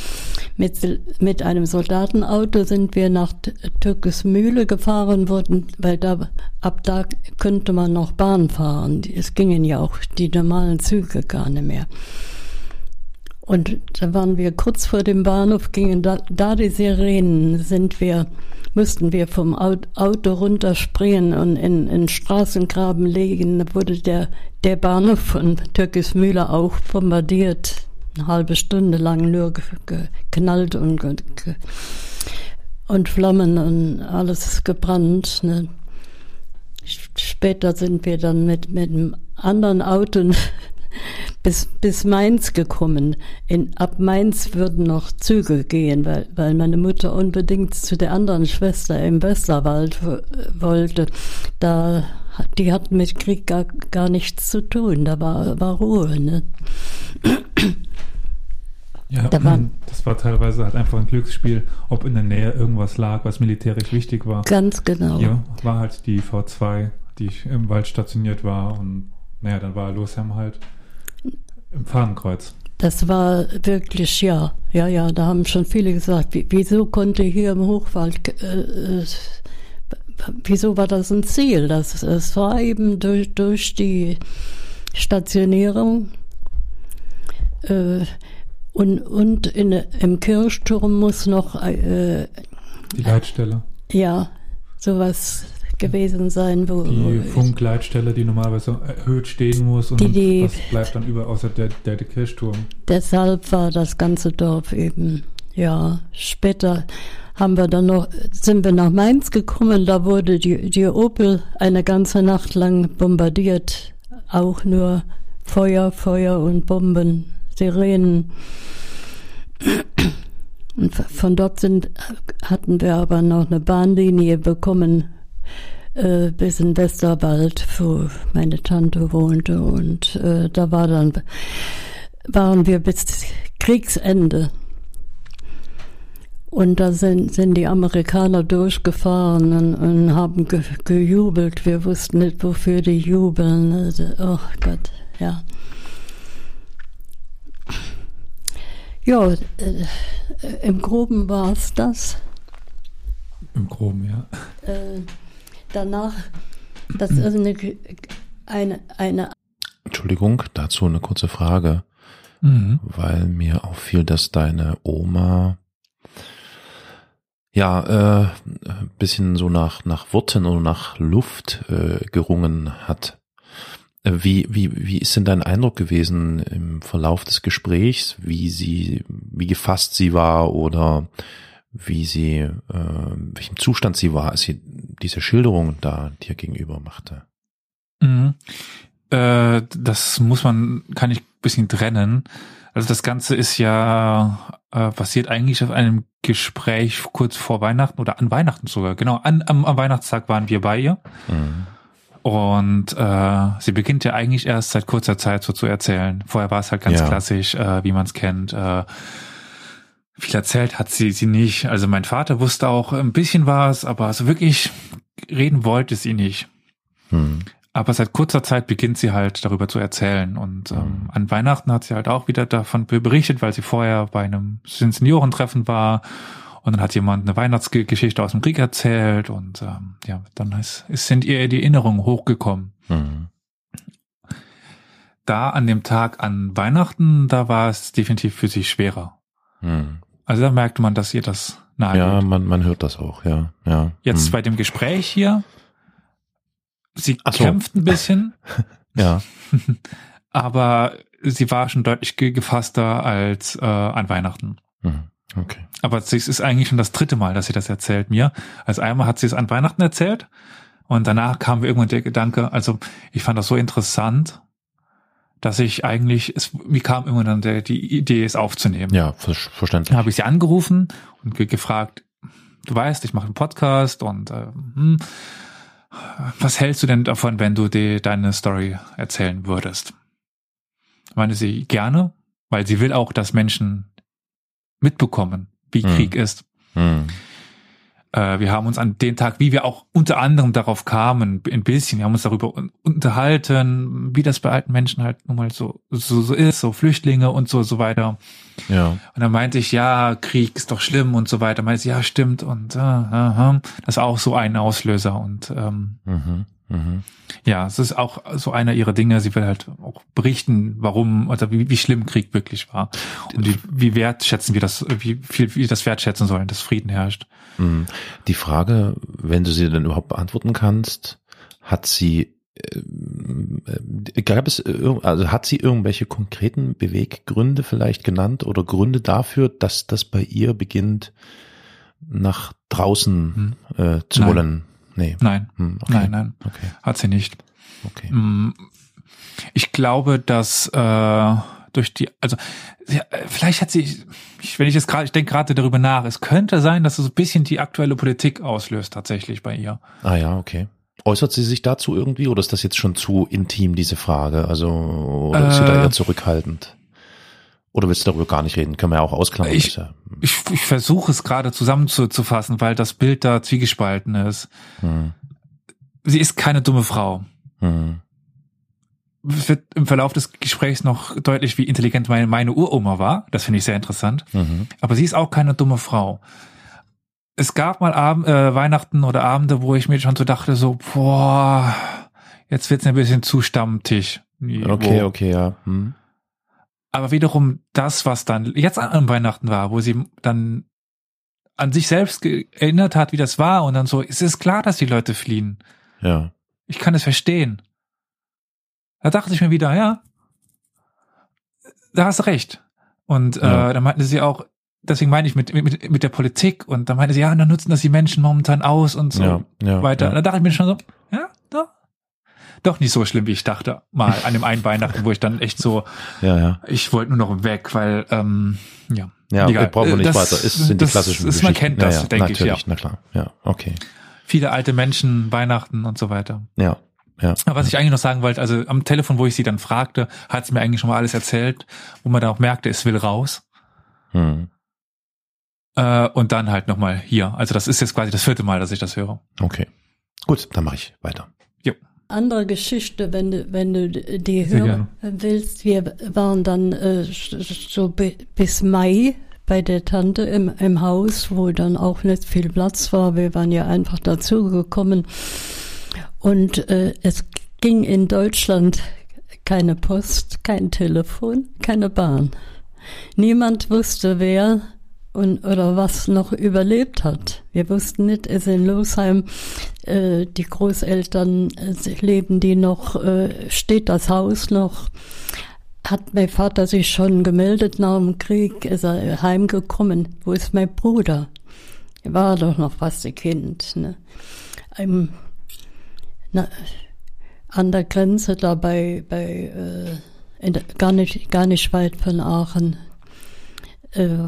Mit, mit einem Soldatenauto sind wir nach Türkesmühle gefahren worden, weil da, ab da könnte man noch Bahn fahren. Es gingen ja auch die normalen Züge gar nicht mehr. Und da waren wir kurz vor dem Bahnhof, gingen da, da die Sirenen, sind wir mussten wir vom Auto runterspringen und in, in Straßengraben legen. Da wurde der, der Bahnhof von Türkismühle auch bombardiert. Eine halbe Stunde lang nur geknallt und, und Flammen und alles gebrannt. Ne. Später sind wir dann mit, mit einem anderen Auto bis, bis Mainz gekommen. In, ab Mainz würden noch Züge gehen, weil, weil meine Mutter unbedingt zu der anderen Schwester im Westerwald wollte. Da, die hatten mit Krieg gar, gar nichts zu tun, da war, war Ruhe. Ne? Ja, da war, das war teilweise halt einfach ein Glücksspiel, ob in der Nähe irgendwas lag, was militärisch wichtig war. Ganz genau. Ja, war halt die V2, die im Wald stationiert war und naja, dann war Losheim halt im Fahnenkreuz. Das war wirklich, ja, ja, ja, da haben schon viele gesagt, wieso konnte hier im Hochwald, äh, äh, wieso war das ein Ziel? Das, es war eben durch, durch die Stationierung äh, und, und in, im Kirchturm muss noch äh, die Leitstelle. Ja, sowas gewesen sein, wo die Funkleitstelle, die normalerweise erhöht stehen muss und die, die, was bleibt dann über außer der, der, der Kirchturm. Deshalb war das ganze Dorf eben, ja, später haben wir dann noch, sind wir nach Mainz gekommen, da wurde die, die Opel eine ganze Nacht lang bombardiert, auch nur Feuer, Feuer und Bomben, Sirenen. Und von dort sind, hatten wir aber noch eine Bahnlinie bekommen äh, bis in Westerwald, wo meine Tante wohnte. Und äh, da war dann, waren wir bis Kriegsende. Und da sind, sind die Amerikaner durchgefahren und, und haben ge, gejubelt. Wir wussten nicht, wofür die jubeln. Also, oh Gott, ja. Ja, äh, im Groben war es das. Im Groben, ja. Äh, danach, das ist eine, eine, eine Entschuldigung, dazu eine kurze Frage, Mhm. weil mir auffiel, dass deine Oma ja äh, ein bisschen so nach nach Worten oder nach Luft äh, gerungen hat. Äh, Wie, wie, wie ist denn dein Eindruck gewesen im Verlauf des Gesprächs, wie sie, wie gefasst sie war oder wie sie, äh, welchem Zustand sie war, als sie diese Schilderung da dir gegenüber machte? Mhm. Äh, das muss man, kann ich ein bisschen trennen. Also das Ganze ist ja äh, basiert eigentlich auf einem Gespräch kurz vor Weihnachten oder an Weihnachten sogar. Genau, an, am, am Weihnachtstag waren wir bei ihr. Mhm. Und äh, sie beginnt ja eigentlich erst seit kurzer Zeit so zu erzählen. Vorher war es halt ganz Ja. klassisch, äh, wie man es kennt. Äh, viel erzählt hat sie sie nicht. Also mein Vater wusste auch ein bisschen was, aber so wirklich reden wollte sie nicht. Mhm. Aber seit kurzer Zeit beginnt sie halt darüber zu erzählen. Und ähm, an Weihnachten hat sie halt auch wieder davon berichtet, weil sie vorher bei einem Seniorentreffen war. Und dann hat jemand eine Weihnachtsgeschichte aus dem Krieg erzählt. Und ähm, ja, dann ist, ist, sind ihr die Erinnerungen hochgekommen. Mhm. Da an dem Tag an Weihnachten, da war es definitiv für sie schwerer. Mhm. Also da merkte man, dass ihr das nahe Ja, man, man hört das auch, ja. ja. Jetzt Mhm. bei dem Gespräch hier, sie so. kämpft ein bisschen. Ja, aber sie war schon deutlich ge- gefasster als äh, an Weihnachten. mhm. okay. Aber es ist eigentlich schon das dritte Mal, dass sie das erzählt mir. Also einmal hat sie es an Weihnachten erzählt und danach kam mir irgendwann der Gedanke, also ich fand das so interessant, dass ich eigentlich, es, mir kam irgendwann dann der, die Idee, es aufzunehmen. Ja, ver verständlich. Dann habe ich sie angerufen und ge gefragt, du weißt, ich mache einen Podcast und äh, hm, was hältst du denn davon, wenn du die, deine Story erzählen würdest? Meine sie gerne, weil sie will auch, dass Menschen mitbekommen, wie Hm. Krieg ist. Mhm. Äh, wir haben uns an den Tag, wie wir auch unter anderem darauf kamen, ein bisschen, wir haben uns darüber un- unterhalten, wie das bei alten Menschen halt nun mal so, so, so ist, so Flüchtlinge und so, so weiter. Ja, Und dann meinte ich, ja, Krieg ist doch schlimm und so weiter. Meinte sie, ja, stimmt. Und äh, aha. das ist auch so ein Auslöser. Und ähm, mhm. Mhm. ja, es ist auch so einer ihrer Dinge. Sie will halt auch berichten, warum oder wie, wie schlimm Krieg wirklich war. Und wie, wie wertschätzen wir das, wie viel wir das wertschätzen sollen, dass Frieden herrscht. Mhm. Die Frage, wenn du sie denn überhaupt beantworten kannst, hat sie ähm, äh, gab es also hat sie irgendwelche konkreten Beweggründe vielleicht genannt oder Gründe dafür, dass das bei ihr beginnt nach draußen äh, zu Nein. wollen? Nee. Nein, Hm, okay. nein, nein, Okay. hat sie nicht. Okay. Mm, Ich glaube, dass äh, durch die, also ja, vielleicht hat sie, ich, wenn ich jetzt gerade, ich denke gerade darüber nach, es könnte sein, dass es so ein bisschen die aktuelle Politik auslöst tatsächlich bei ihr. Ah ja, okay. Äußert sie sich dazu irgendwie oder ist das jetzt schon zu intim, diese Frage? Also, oder ist sie da Äh, eher zurückhaltend? Oder willst du darüber gar nicht reden? Können wir ja auch ausklammern. Ich- Ich, ich versuche es gerade zusammenzufassen, weil das Bild da zwiegespalten ist. hm, Sie ist keine dumme Frau. hm, Es wird im Verlauf des Gesprächs noch deutlich, wie intelligent meine, meine Uroma war. Das finde ich sehr interessant. mhm, Aber sie ist auch keine dumme Frau. Es gab mal Abend, äh, Weihnachten oder Abende, wo ich mir schon so dachte, so, boah, jetzt wird's ein bisschen zu Stammtisch. Okay, okay, ja. Hm. Aber wiederum das, was dann jetzt an, Weihnachten war, wo sie dann an sich selbst erinnert hat, wie das war und dann so, es ist klar, dass die Leute fliehen. Ja. Ich kann es verstehen. Da dachte ich mir wieder, ja, da hast du recht. Und Ja. äh, da meinte sie auch, deswegen meine ich mit, mit, mit der Politik und da meinte sie, ja, dann nutzen das die Menschen momentan aus und so ja, ja, weiter. Ja. Da dachte ich mir schon so, ja, doch. Doch nicht so schlimm, wie ich dachte. Mal an dem einen Weihnachten, wo ich dann echt so, ja, ja. ich wollte nur noch weg, weil, ähm, ja, Ja, Egal. brauchen wir nicht Das- weiter. Es sind die das klassischen ist- man kennt das, ja, ja, denke ich, natürlich, ja. na klar. Ja, okay. Viele alte Menschen, Weihnachten und so weiter. Ja, ja. Aber was ich eigentlich noch sagen wollte, also am Telefon, wo ich sie dann fragte, hat sie mir eigentlich schon mal alles erzählt, wo man dann auch merkte, es will raus. Hm. Äh, und dann halt nochmal hier. Also das ist jetzt quasi das vierte Mal, dass ich das höre. Okay. Gut, dann mache ich weiter. Andere Geschichte, wenn du, wenn du die Sehr hören willst. Wir waren dann äh, so bi- bis Mai bei der Tante im, im Haus, wo dann auch nicht viel Platz war. Wir waren ja einfach dazugekommen. Und äh, es ging in Deutschland keine Post, kein Telefon, keine Bahn. Niemand wusste, wer und oder was noch überlebt hat. Wir wussten nicht, es in Losheim, äh, die Großeltern äh, leben die noch, äh, steht das Haus noch. Hat mein Vater sich schon gemeldet nach dem Krieg, ist er heimgekommen. Wo ist mein Bruder? Er war doch noch fast ein Kind. Ne? Im, na, an der Grenze da bei, bei äh, in gar, nicht, gar nicht weit von Aachen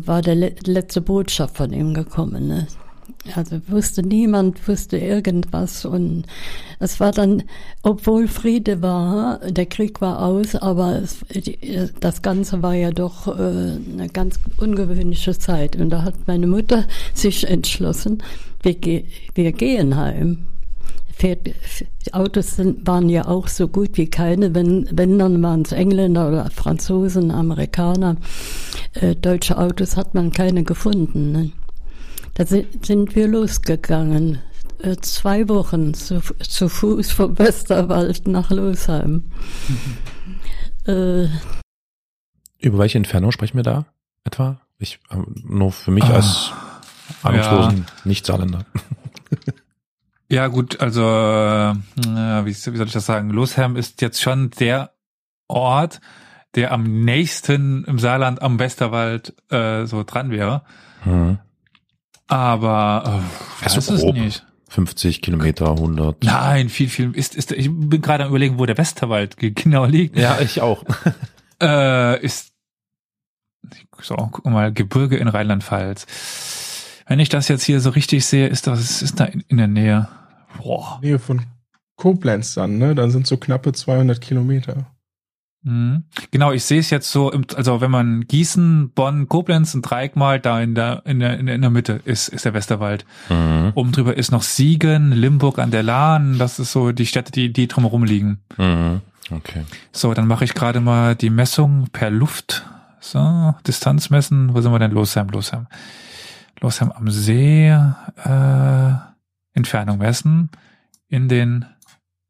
war der le letzte Botschaft von ihm gekommen. Ne? Also wusste niemand, wusste irgendwas und es war dann, obwohl Friede war, der Krieg war aus, aber es, das Ganze war ja doch äh, eine ganz ungewöhnliche Zeit und da hat meine Mutter sich entschlossen, wir, wir gehen heim. Fährt, Autos sind, waren ja auch so gut wie keine, wenn, wenn dann waren es Engländer oder Franzosen, Amerikaner. Äh, deutsche Autos hat man keine gefunden. Ne? Da sind, sind wir losgegangen. Äh, zwei Wochen zu, zu Fuß vom Westerwald nach Losheim. äh, Über welche Entfernung sprechen wir da etwa? Ich, äh, nur für mich Ah, als ahnungslosen Nicht-Saarländer. Ja gut, also äh, wie, wie soll ich das sagen? Losheim ist jetzt schon der Ort, der am nächsten im Saarland am Westerwald äh, so dran wäre. Hm. Aber äh, weiß es grob. nicht. 50 Kilometer, 100. Nein, viel, viel. Ist, ist, ich bin gerade am überlegen, wo der Westerwald ge- genau liegt. Ja, ich auch. Äh, ist so, guck mal, Gebirge in Rheinland-Pfalz. Wenn ich das jetzt hier so richtig sehe, ist das ist da in, in der Nähe. Boah. Nähe von Koblenz dann, ne? Dann sind so knappe 200 Kilometer. Mhm. Genau, ich sehe es jetzt so, im, also wenn man Gießen, Bonn, Koblenz ein Dreieck malt, da in der, in der, in der, in der Mitte ist, ist der Westerwald. Mhm. Oben drüber ist noch Siegen, Limburg an der Lahn, das ist so die Städte, die, die drumherum liegen. Mhm. Okay. So, dann mache ich gerade mal die Messung per Luft. So, Distanz messen. Wo sind wir denn? Losheim, Losheim. Losheim am See. Äh, Entfernung messen. In den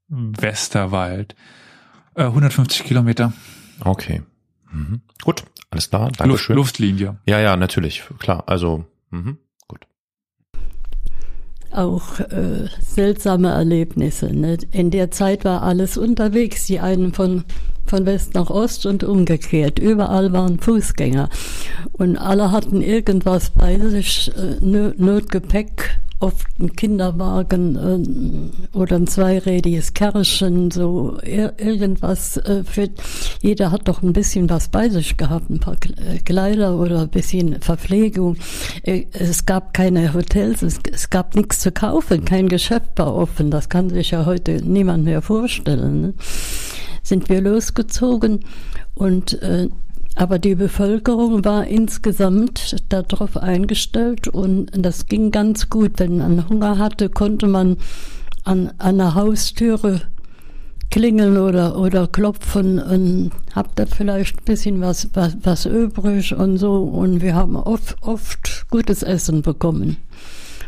Westerwald. Äh, 150 Kilometer. Okay. Mhm. Gut, alles klar. Luft, Dankeschön. Luftlinie. Ja, ja, natürlich. Klar. Also, mhm. gut. auch äh, seltsame Erlebnisse. Ne? In der Zeit war alles unterwegs, die einen von, von West nach Ost und umgekehrt. Überall waren Fußgänger. Und alle hatten irgendwas bei sich, äh, Notgepäck, oft ein Kinderwagen äh, oder ein zweirädiges Kerrchen, so ir irgendwas. Äh, für, jeder hat doch ein bisschen was bei sich gehabt, ein paar äh, Kleider oder ein bisschen Verpflegung. Äh, es gab keine Hotels, es, es gab nichts zu kaufen, kein Geschäft war offen. Das kann sich ja heute niemand mehr vorstellen. Ne? Sind wir losgezogen und äh, aber die Bevölkerung war insgesamt darauf eingestellt und das ging ganz gut. Wenn man Hunger hatte, konnte man an, der Haustüre klingeln oder, oder klopfen und habt ihr vielleicht ein bisschen was, was, was übrig und so. Und wir haben oft, oft gutes Essen bekommen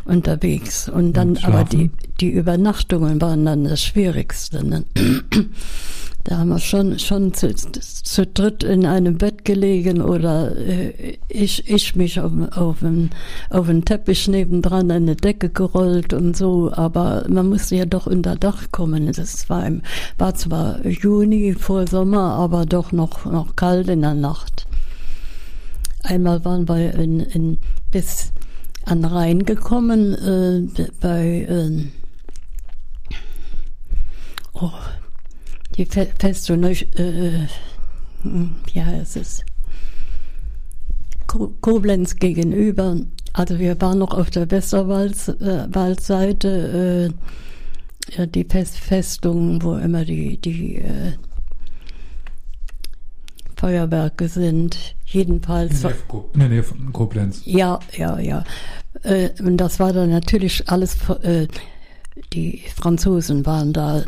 unterwegs. Und dann, Und aber die, die Übernachtungen waren dann das Schwierigste. Ne? Da haben wir schon, schon zu, zu dritt in einem Bett gelegen oder äh, ich, ich mich auf, auf, einen, auf einen Teppich nebendran eine Decke gerollt und so, aber man musste ja doch unter Dach kommen. Das war, im, war zwar Juni vor Sommer, aber doch noch, noch kalt in der Nacht. Einmal waren wir in, in, bis an Rhein gekommen, äh, bei, äh, oh, die Fe Festung, Neusch- äh, heißt es? Ko Koblenz gegenüber. Also wir waren noch auf der Westerwaldseite, äh, ja, die Fest Festung, wo immer die, die äh, Feuerwerke sind. Jedenfalls. In der Nähe von Koblenz. Ja, ja, ja. Äh, und das war dann natürlich alles, äh, die Franzosen waren da,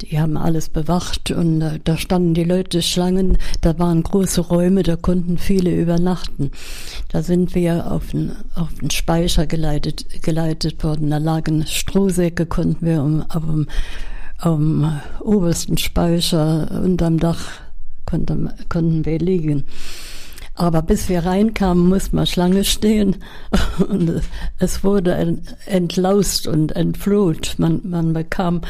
die haben alles bewacht und äh, da standen die Leute Schlangen, da waren große Räume, da konnten viele übernachten. Da sind wir auf den, auf den Speicher geleitet, geleitet worden, da lagen Strohsäcke, konnten wir um, auf dem, am obersten Speicher unterm Dach konnten, konnten wir liegen. Aber bis wir reinkamen, musste man Schlange stehen und es wurde entlaust und entfloht. Man, man bekam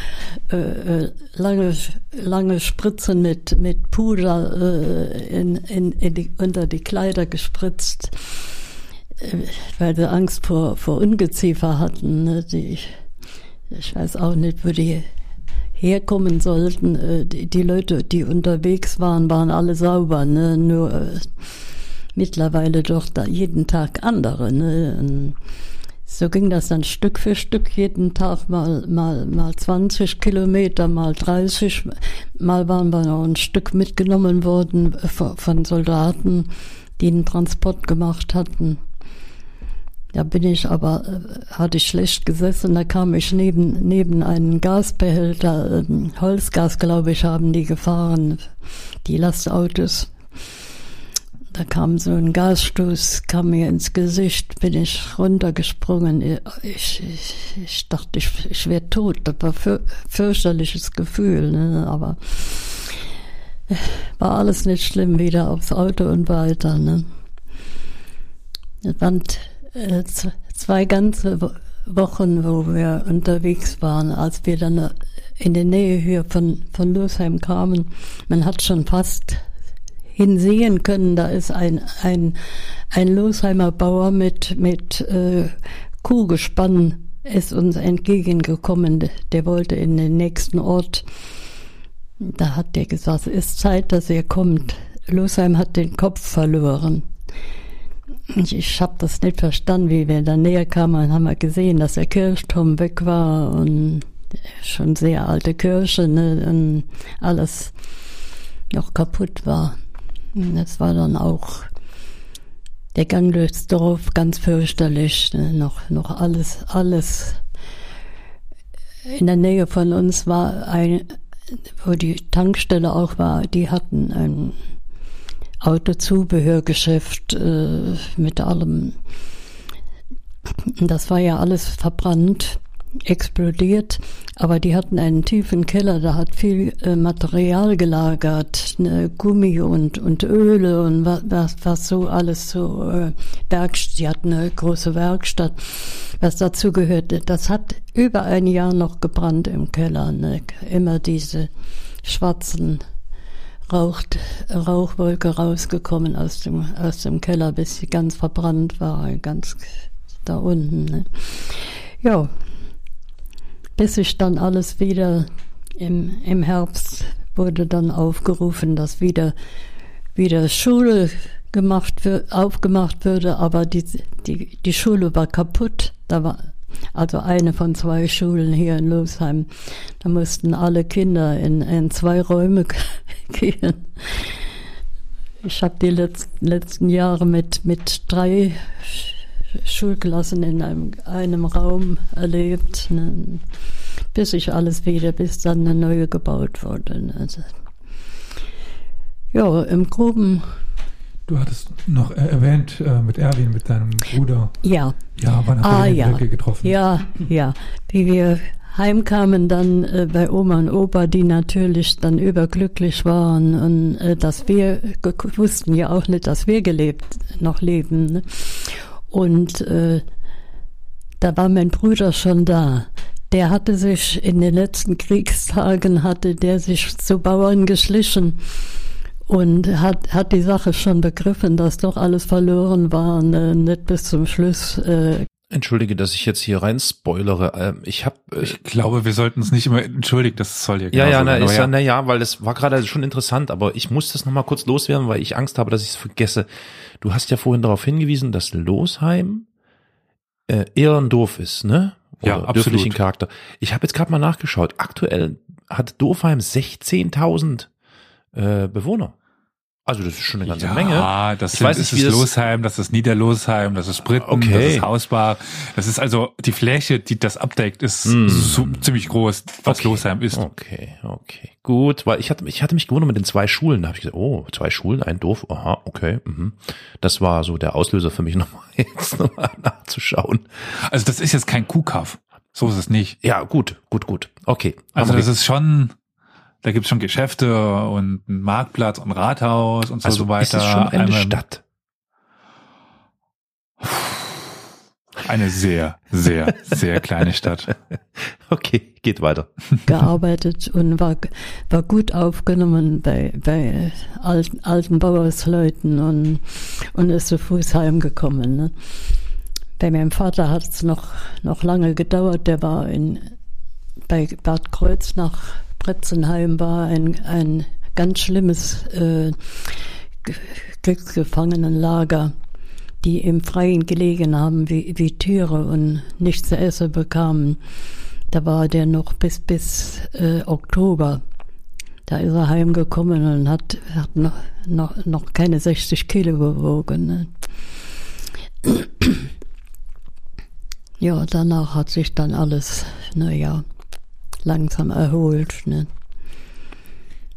äh, äh, lange, lange Spritzen mit, mit Puder äh, in, in, in die, unter die Kleider gespritzt, äh, weil sie Angst vor, vor Ungeziefer hatten. Ne? Die, ich weiß auch nicht, wo die herkommen sollten. Äh, die, Leute, die unterwegs waren, waren alle sauber. Ne? Nur äh, mittlerweile doch da jeden Tag andere. Ne? So ging das dann Stück für Stück jeden Tag mal, mal, mal 20 Kilometer, mal 30. Mal waren wir noch ein Stück mitgenommen worden von Soldaten, die einen Transport gemacht hatten. Da bin ich aber, äh, hatte ich schlecht gesessen, da kam ich neben, neben einen Gasbehälter, ähm, Holzgas, glaube ich, haben die gefahren, die Lastautos. Da kam so ein Gasstoß, kam mir ins Gesicht, bin ich runtergesprungen. Ich, ich, ich dachte, ich, ich wäre tot. Das war für, fürchterliches Gefühl, ne? aber äh, war alles nicht schlimm, wieder aufs Auto und weiter. Ne? Es waren äh, zwei ganze Wochen, wo wir unterwegs waren, als wir dann in der Nähe hier von, von Losheim kamen. Man hat schon fast hinsehen können. Da ist ein, ein, ein Losheimer Bauer mit, mit äh, Kuhgespann ist uns entgegengekommen. Der wollte in den nächsten Ort. Da hat der gesagt, es ist Zeit, dass er kommt. Losheim hat den Kopf verloren. Ich, habe das nicht verstanden, wie wir da näher kamen, haben wir gesehen, dass der Kirchturm weg war und schon sehr alte Kirche, ne, und alles noch kaputt war. Das war dann auch der Gang durchs Dorf ganz fürchterlich. Ne? Noch, noch alles, alles. In der Nähe von uns war ein, wo die Tankstelle auch war, die hatten ein Autozubehörgeschäft äh, mit allem. Das war ja alles verbrannt explodiert, aber die hatten einen tiefen Keller, da hat viel äh, Material gelagert, ne, Gummi und, und Öle und was, was, was so alles so äh, Werkstatt, die hatten eine große Werkstatt, was dazu gehörte. Das hat über ein Jahr noch gebrannt im Keller, ne, immer diese schwarzen Rauch, Rauchwolke rausgekommen aus dem, aus dem Keller, bis sie ganz verbrannt war, ganz da unten. Ne. Ja, bis sich dann alles wieder im, im Herbst wurde dann aufgerufen, dass wieder, wieder Schule gemacht aufgemacht würde, aber die, die, die Schule war kaputt. Da war also eine von zwei Schulen hier in Losheim. Da mussten alle Kinder in, in zwei Räume gehen. Ich habe die letzten, letzten Jahre mit, mit drei Schulklassen in einem, einem Raum erlebt, ne, bis ich alles wieder, bis dann eine neue gebaut wurde. Ne. Also, ja, im Groben. Du hattest noch erwähnt äh, mit Erwin, mit deinem Bruder. Ja. Ja, wann habt ah, ihr ja. getroffen? Ja, ja. Wie wir heimkamen dann äh, bei Oma und Opa, die natürlich dann überglücklich waren und äh, dass wir wussten ja auch nicht, dass wir gelebt noch leben. Ne? Und äh, da war mein Bruder schon da. Der hatte sich in den letzten Kriegstagen, hatte der sich zu Bauern geschlichen und hat, hat die Sache schon begriffen, dass doch alles verloren war, ne, nicht bis zum Schluss. Äh, Entschuldige, dass ich jetzt hier rein spoilere. Ähm, Ich habe äh, Ich glaube, wir sollten uns nicht immer entschuldigen, das soll ja ja, ja, na, ist ja, na ja, weil das war gerade schon interessant, aber ich muss das nochmal kurz loswerden, weil ich Angst habe, dass ich es vergesse. Du hast ja vorhin darauf hingewiesen, dass Losheim äh, eher ein Dorf ist, ne? Ja, Oder absolut. dörflichen Charakter. Ich habe jetzt gerade mal nachgeschaut. Aktuell hat Dorfheim 16.000 äh, Bewohner. Also das ist schon eine ganze ja, Menge. das Ich sind, weiß ist nicht, das das- Losheim, das ist Niederlosheim, das ist Britten, Okay. das ist Hausbach. Das ist also die Fläche, die das abdeckt, ist Hm. so, ziemlich groß, was Okay. Losheim ist. Okay, okay. Gut, weil ich hatte, ich hatte mich gewundert mit den zwei Schulen. Da habe ich gesagt, oh, zwei Schulen, ein Dorf. Aha, okay. Mhm. Das war so der Auslöser für mich nochmal jetzt nochmal nachzuschauen. Also das ist jetzt kein Kuhkauf. So ist es nicht. Ja, gut, gut, gut. Okay. Also das ist schon, da gibt's schon Geschäfte und einen Marktplatz und Rathaus und so, also so weiter. ist es schon eine Einmal- Stadt? Eine sehr, sehr, sehr kleine Stadt. Okay, geht weiter. gearbeitet und war, war gut aufgenommen bei, bei alten, alten Bauersleuten und, und ist zu Fuß heimgekommen. Ne? Bei meinem Vater hat es noch, noch lange gedauert. Der war in, bei Bad Kreuz nach Bretzenheim war ein, ein ganz schlimmes äh, Ge- Kriegsgefangenenlager, die im Freien gelegen haben wie, wie Tiere und nichts zu essen bekamen. Da war der noch bis, bis äh, Oktober. Da ist er heimgekommen und hat, hat noch, noch, noch keine 60 Kilo gewogen. Ne? Ja, danach hat sich dann alles, naja, langsam erholt. Ne?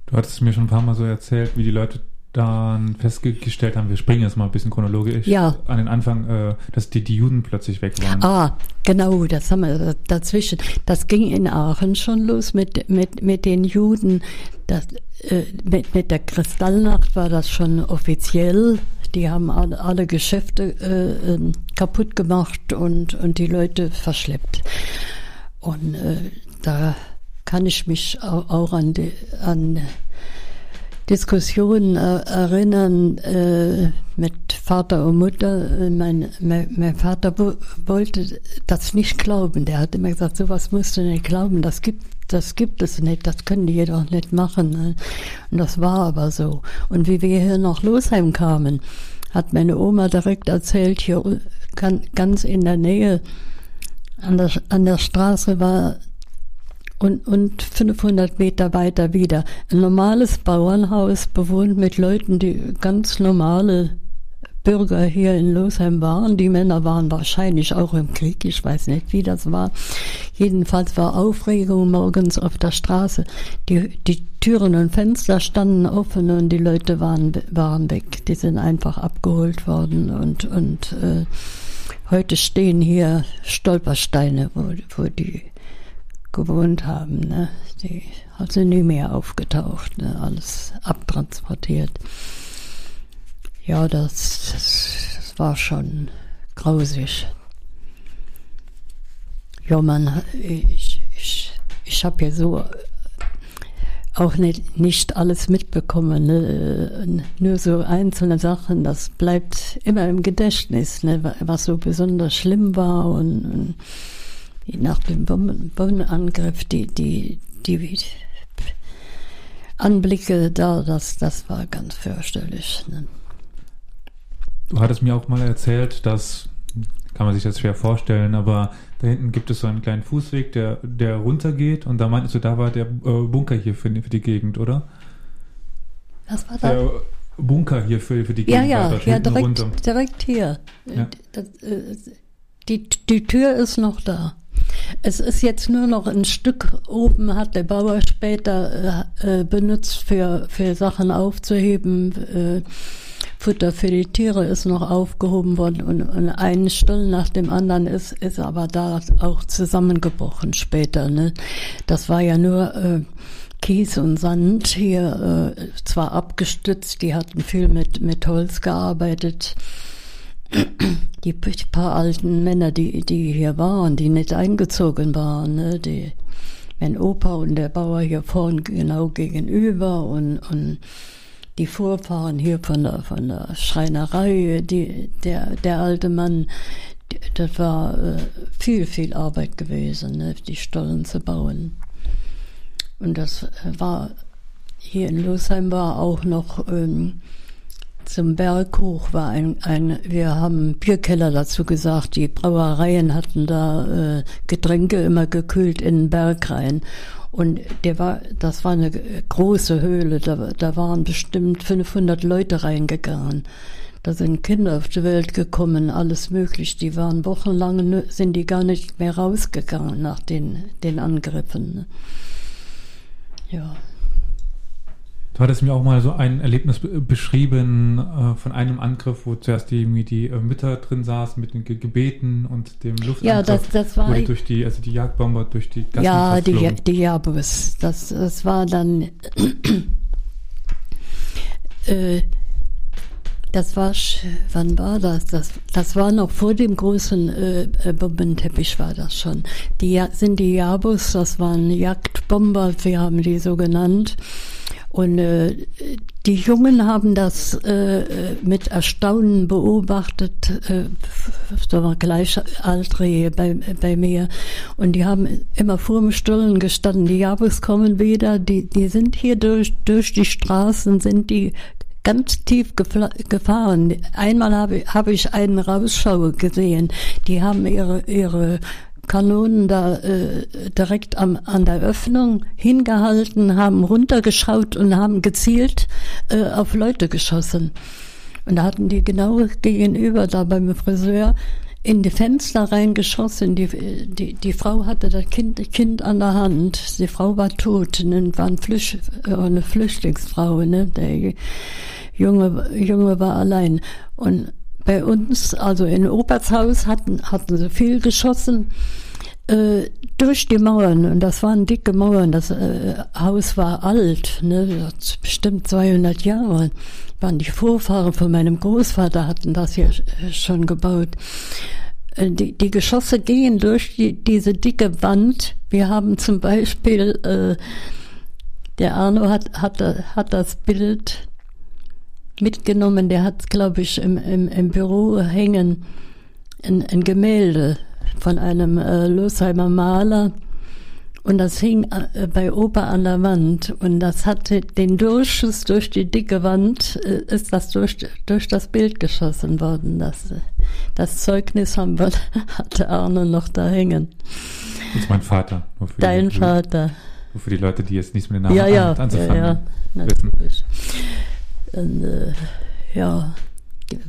Du hattest mir schon ein paar Mal so erzählt, wie die Leute dann festgestellt haben, wir springen jetzt mal ein bisschen chronologisch Ja. an den Anfang, äh, dass die, die Juden plötzlich weg waren. Ah, genau, das haben wir dazwischen. Das ging in Aachen schon los mit, mit, mit den Juden. Das, äh, mit, mit der Kristallnacht war das schon offiziell. Die haben alle, alle Geschäfte äh, ähm, kaputt gemacht und, und die Leute verschleppt. Und äh, da kann ich mich auch, an, die, an Diskussionen äh, erinnern äh, mit Vater und Mutter. Mein, mein, mein Vater wo, wollte das nicht glauben. Der hat immer gesagt, sowas musst du nicht glauben. Das gibt, das gibt es nicht. Das können die doch nicht machen. ne? Und das war aber so. Und wie wir hier nach Losheim kamen, hat meine Oma direkt erzählt, hier gan- ganz in der Nähe an der, an der Straße war und, und 500 Meter weiter wieder. Ein normales Bauernhaus bewohnt mit Leuten, die ganz normale Bürger hier in Losheim waren. Die Männer waren wahrscheinlich auch im Krieg. Ich weiß nicht, wie das war. Jedenfalls war Aufregung morgens auf der Straße. Die, die Türen und Fenster standen offen und die Leute waren, waren weg. Die sind einfach abgeholt worden und, und äh, heute stehen hier Stolpersteine, wo, wo die gewohnt haben. Ne? Die sind nie mehr aufgetaucht, ne? alles abtransportiert. Ja, das, das, das war schon grausig. Ja, man, ich, ich, ich habe ja so auch nicht, nicht alles mitbekommen, ne? nur so einzelne Sachen, das bleibt immer im Gedächtnis, ne? was so besonders schlimm war und, und nach dem Bomben- Bombenangriff, die, die, die Anblicke da, das, das war ganz fürchterlich. Ne? Du hattest mir auch mal erzählt, dass, kann man sich das schwer vorstellen, aber da hinten gibt es so einen kleinen Fußweg, der, der runtergeht und da meintest du, da war der äh, Bunker hier für, die- für die Gegend, oder? Was war da? Der Bunker hier für, für die Ja, Gegend ja, ja, hinten direkt, runter. direkt hier. Ja. Das, äh, die, die Tür ist noch da. Es ist jetzt nur noch ein Stück oben, hat der Bauer später äh, äh, benutzt für, für Sachen aufzuheben. Äh, Futter für die Tiere ist noch aufgehoben worden und, und ein Stall nach dem anderen ist, ist aber da auch zusammengebrochen später. Ne? Das war ja nur äh, Kies und Sand hier, äh, zwar abgestützt, die hatten viel mit, mit Holz gearbeitet. Die paar alten Männer, die, die hier waren, die nicht eingezogen waren, ne? die, mein Opa und der Bauer hier vorn genau gegenüber und, und die Vorfahren hier von der, von der Schreinerei, die, der, der alte Mann, das war äh, viel, viel Arbeit gewesen, ne, die Stollen zu bauen. Und das äh, war hier in Losheim war auch noch ähm, zum Berg hoch war ein, ein, wir haben Bierkeller dazu gesagt, die Brauereien hatten da äh, Getränke immer gekühlt in den Berg rein. Und der war, das war eine große Höhle, da, da waren bestimmt 500 Leute reingegangen. Da sind Kinder auf die Welt gekommen, alles möglich. Die waren wochenlang, sind die gar nicht mehr rausgegangen nach den, den Angriffen. Ja. Du hattest mir auch mal so ein Erlebnis beschrieben äh, von einem Angriff, wo zuerst die, die äh, Mütter drin saßen mit den Ge Gebeten und dem Luftangriff. Ja, das, das war wurde durch die, also die Jagdbomber durch die Gassen Ja, die, die Jabus. Das, das war dann. äh, das war, wann war das? Das, das war noch vor dem großen äh, äh, Bombenteppich war das schon. Die sind die Jabus, das waren Jagdbomber, wir haben die so genannt. Und äh, die Jungen haben das äh, mit Erstaunen beobachtet, äh, da war Gleichaltrige bei, bei mir. Und die haben immer vor dem Stollen gestanden, die Jabus kommen wieder, die, die sind hier durch, durch die Straßen, sind die ganz tief gefahren. Einmal habe, habe ich einen Rausschau gesehen. Die haben ihre, ihre Kanonen da äh, direkt am, an der Öffnung hingehalten, haben runtergeschaut und haben gezielt äh, auf Leute geschossen. Und da hatten die genau gegenüber da beim Friseur in die Fenster reingeschossen. Die, die, die Frau hatte das kind, kind an der Hand. Die Frau war tot, ne, war ein Flücht, äh, eine Flüchtlingsfrau. Ne? Der Junge, Junge war allein. Und bei uns, also in Obertshaus, hatten, hatten sie viel geschossen äh, durch die Mauern. Und das waren dicke Mauern. Das äh, Haus war alt, ne? das bestimmt 200 Jahre. Waren die Vorfahren von meinem Großvater hatten das hier äh, schon gebaut. Äh, Die, die Geschosse gehen durch die, diese dicke Wand. Wir haben zum Beispiel, äh, der Arno hat, hat, hat das Bild mitgenommen, der hat, glaube ich, im, im, im Büro hängen, ein, ein Gemälde von einem äh, Losheimer Maler. Und das hing äh, bei Opa an der Wand. Und das hatte den Durchschuss durch die dicke Wand, äh, ist das durch, durch das Bild geschossen worden. Das, äh, das Zeugnis haben wir, hatte Arno noch da hängen. Das ist mein Vater. Dein die, Vater. Nur für die Leute, die jetzt nichts mit den Namen Ja, ja, an, ja, anzufangen ja, wissen. natürlich. Und, äh, ja,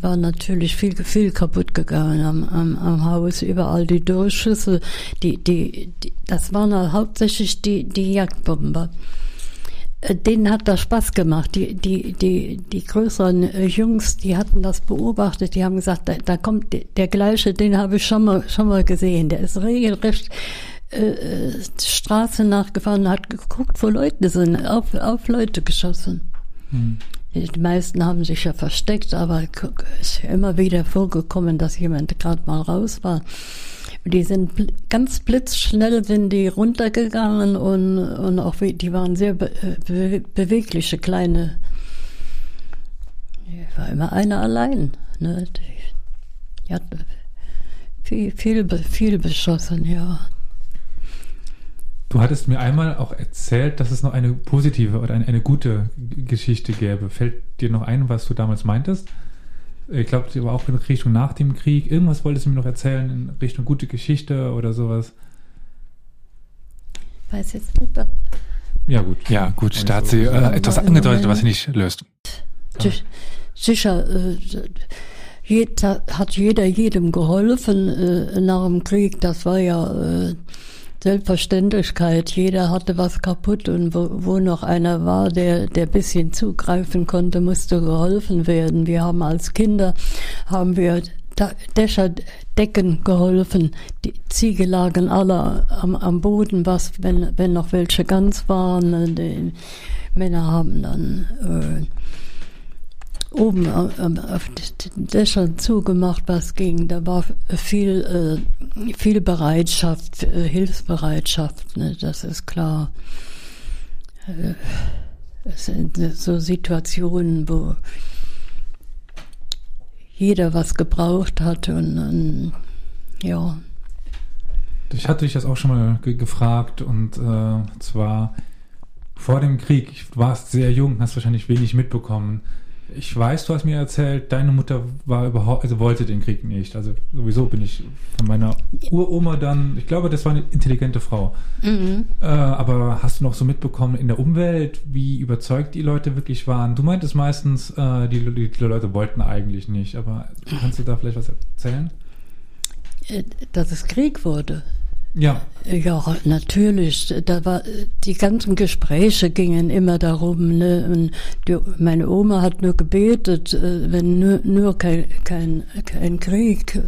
war natürlich viel, viel kaputt gegangen am, am, am Haus, überall die Durchschüsse, die, die, die, das waren halt hauptsächlich die, die Jagdbomber. Äh, Denen hat das Spaß gemacht. Die, die, die, die größeren äh, Jungs, die hatten das beobachtet, die haben gesagt, da, da kommt der, gleiche, den habe ich schon mal, schon mal gesehen. Der ist regelrecht äh, äh, Straße nachgefahren hat geguckt, wo Leute sind, auf, auf Leute geschossen. Hm. Die meisten haben sich ja versteckt, aber es ist immer wieder vorgekommen, dass jemand gerade mal raus war. Die sind bl- ganz blitzschnell sind die runtergegangen und, und auch wie- die waren sehr be be bewegliche kleine. Hier war immer einer allein. Ne? Die, die hat viel, viel, be- viel beschossen, ja. Du hattest mir einmal auch erzählt, dass es noch eine positive oder eine, eine gute Geschichte gäbe. Fällt dir noch ein, was du damals meintest? Ich glaube, sie war auch in Richtung nach dem Krieg. Irgendwas wolltest du mir noch erzählen in Richtung gute Geschichte oder sowas. Weiß jetzt nicht, was Ja, gut. Ja, gut, Und da hat so- sie äh, etwas angedeutet, was sie nicht löst. Si- Sicher, äh, jeder, hat jeder jedem geholfen äh, nach dem Krieg. Das war ja äh, Selbstverständlichkeit. Jeder hatte was kaputt und wo, wo noch einer war, der der bisschen zugreifen konnte, musste geholfen werden. Wir haben als Kinder haben wir Dächer decken geholfen. Die Ziege lagen alle am, am Boden, was wenn wenn noch welche ganz waren. Die Männer haben dann äh, oben auf, den Dächern zugemacht, was ging. Da war viel, äh, viel Bereitschaft, äh, Hilfsbereitschaft, ne, das ist klar. Äh, Es sind so Situationen, wo jeder was gebraucht hat und, und Ja. Ich hatte dich das auch schon mal ge gefragt und äh, zwar vor dem Krieg. Ich warst sehr jung, hast wahrscheinlich wenig mitbekommen. Ich weiß, du hast mir erzählt, deine Mutter war überhaupt, also wollte den Krieg nicht. Also sowieso bin ich von meiner Uroma dann, ich glaube, das war eine intelligente Frau. Mhm. Äh, aber hast du noch so mitbekommen in der Umwelt, wie überzeugt die Leute wirklich waren? Du meintest meistens, äh, die, die, die Leute wollten eigentlich nicht, aber kannst du da vielleicht was erzählen? Äh, Dass es Krieg wurde. Ja, Ja, natürlich. Da war, die ganzen Gespräche gingen immer darum. Ne? Die, meine Oma hat nur gebetet, äh, wenn nur, nur kein, kein, kein Krieg.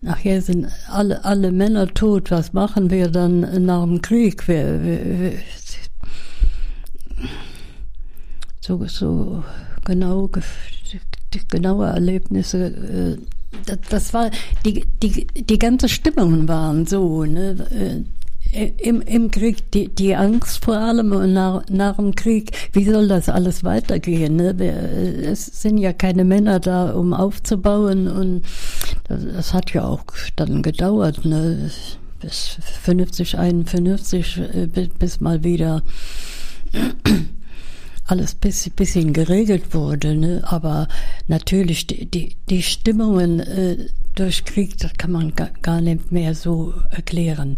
Nachher sind alle, alle Männer tot. Was machen wir dann nach dem Krieg? Wir, wir, wir, so, so genau, genaue Erlebnisse. Das, das war die, die, die ganze Stimmungen waren so, ne? Äh, Im, Im Krieg die, die Angst vor allem und nach, nach dem Krieg, wie soll das alles weitergehen? Ne? Wir, äh, es sind ja keine Männer da, um aufzubauen und das, das hat ja auch dann gedauert, ne? bis 50, 51, äh, bis, bis mal wieder alles bisschen, bisschen geregelt wurde, ne? aber natürlich die, die, die Stimmungen äh, durch Krieg, das kann man gar, gar nicht mehr so erklären.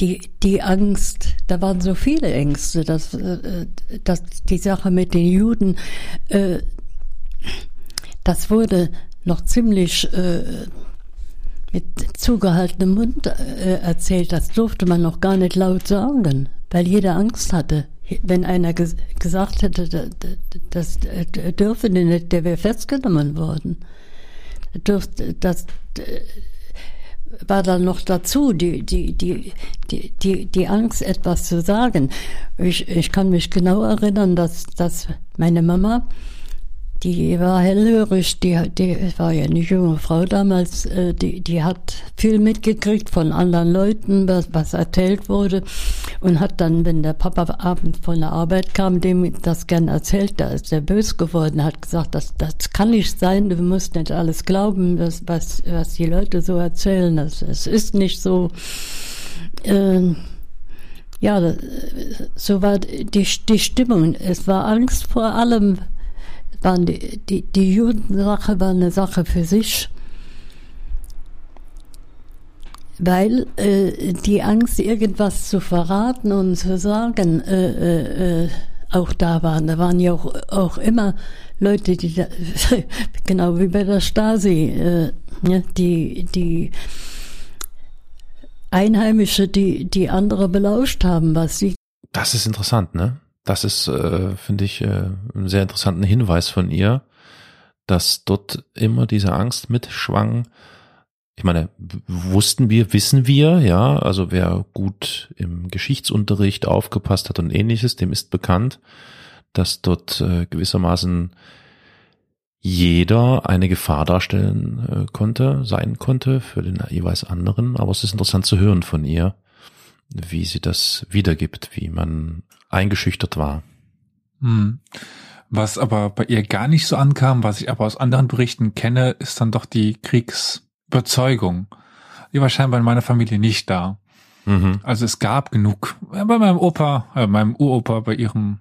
Die, die Angst, da waren so viele Ängste, dass, äh, dass die Sache mit den Juden, äh, das wurde noch ziemlich äh, mit zugehaltenem Mund äh, erzählt. Das durfte man noch gar nicht laut sagen, weil jeder Angst hatte. Wenn einer ges gesagt hätte, das, äh, dürfe nicht, der wäre festgenommen worden. Das äh, war dann noch dazu, die, die, die, die, die, die Angst, etwas zu sagen. Ich, ich kann mich genau erinnern, dass, dass meine Mama, die war hellhörig, die, die war ja eine junge Frau damals, äh, die, die hat viel mitgekriegt von anderen Leuten, was, was erzählt wurde und hat dann, wenn der Papa abends von der Arbeit kam, dem das gern erzählt, da ist er bös geworden, hat gesagt, das, das kann nicht sein, du musst nicht alles glauben, was, was, was die Leute so erzählen, das, es ist nicht so. Ähm, ja, so war die, die Stimmung. Es war Angst vor allem, waren die, die, die Judensache war eine Sache für sich, weil äh, die Angst, irgendwas zu verraten und zu sagen, äh, äh, auch da waren. Da waren ja auch, auch immer Leute, die, da, genau wie bei der Stasi, äh, ja, die, die Einheimische, die, die andere belauscht haben, was sie. Das ist interessant, ne? Das ist, äh, finde ich, äh, einen sehr interessanten Hinweis von ihr, dass dort immer diese Angst mitschwang. Ich meine, wussten wir, wissen wir, ja, also wer gut im Geschichtsunterricht aufgepasst hat und ähnliches, dem ist bekannt, dass dort äh, gewissermaßen jeder eine Gefahr darstellen äh, konnte, sein konnte für den jeweils anderen. Aber es ist interessant zu hören von ihr, wie sie das wiedergibt, wie man eingeschüchtert war. Hm. Was aber bei ihr gar nicht so ankam, was ich aber aus anderen Berichten kenne, ist dann doch die Kriegsüberzeugung. Die war scheinbar in meiner Familie nicht da. Mhm. Also es gab genug. Bei meinem Opa, äh, meinem Uropa, bei ihrem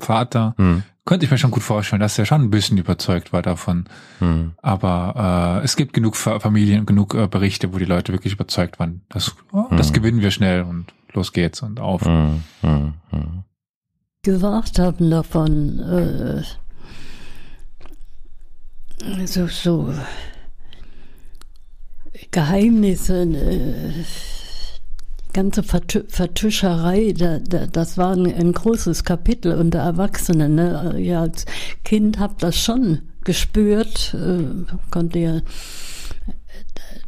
Vater, Mhm. könnte ich mir schon gut vorstellen, dass er schon ein bisschen überzeugt war davon. Mhm. Aber äh, es gibt genug Fa- Familien und genug äh, Berichte, wo die Leute wirklich überzeugt waren. Das, oh, das Mhm. gewinnen wir schnell und los geht's und auf. Mhm. Mhm. Mhm. gewagt haben davon, äh, so, so Geheimnisse, äh, die ganze Vertü Vertuscherei, da, da, das war ein, ein großes Kapitel unter Erwachsenen. Ne? Ja, als Kind hab das schon gespürt, äh, konnte ja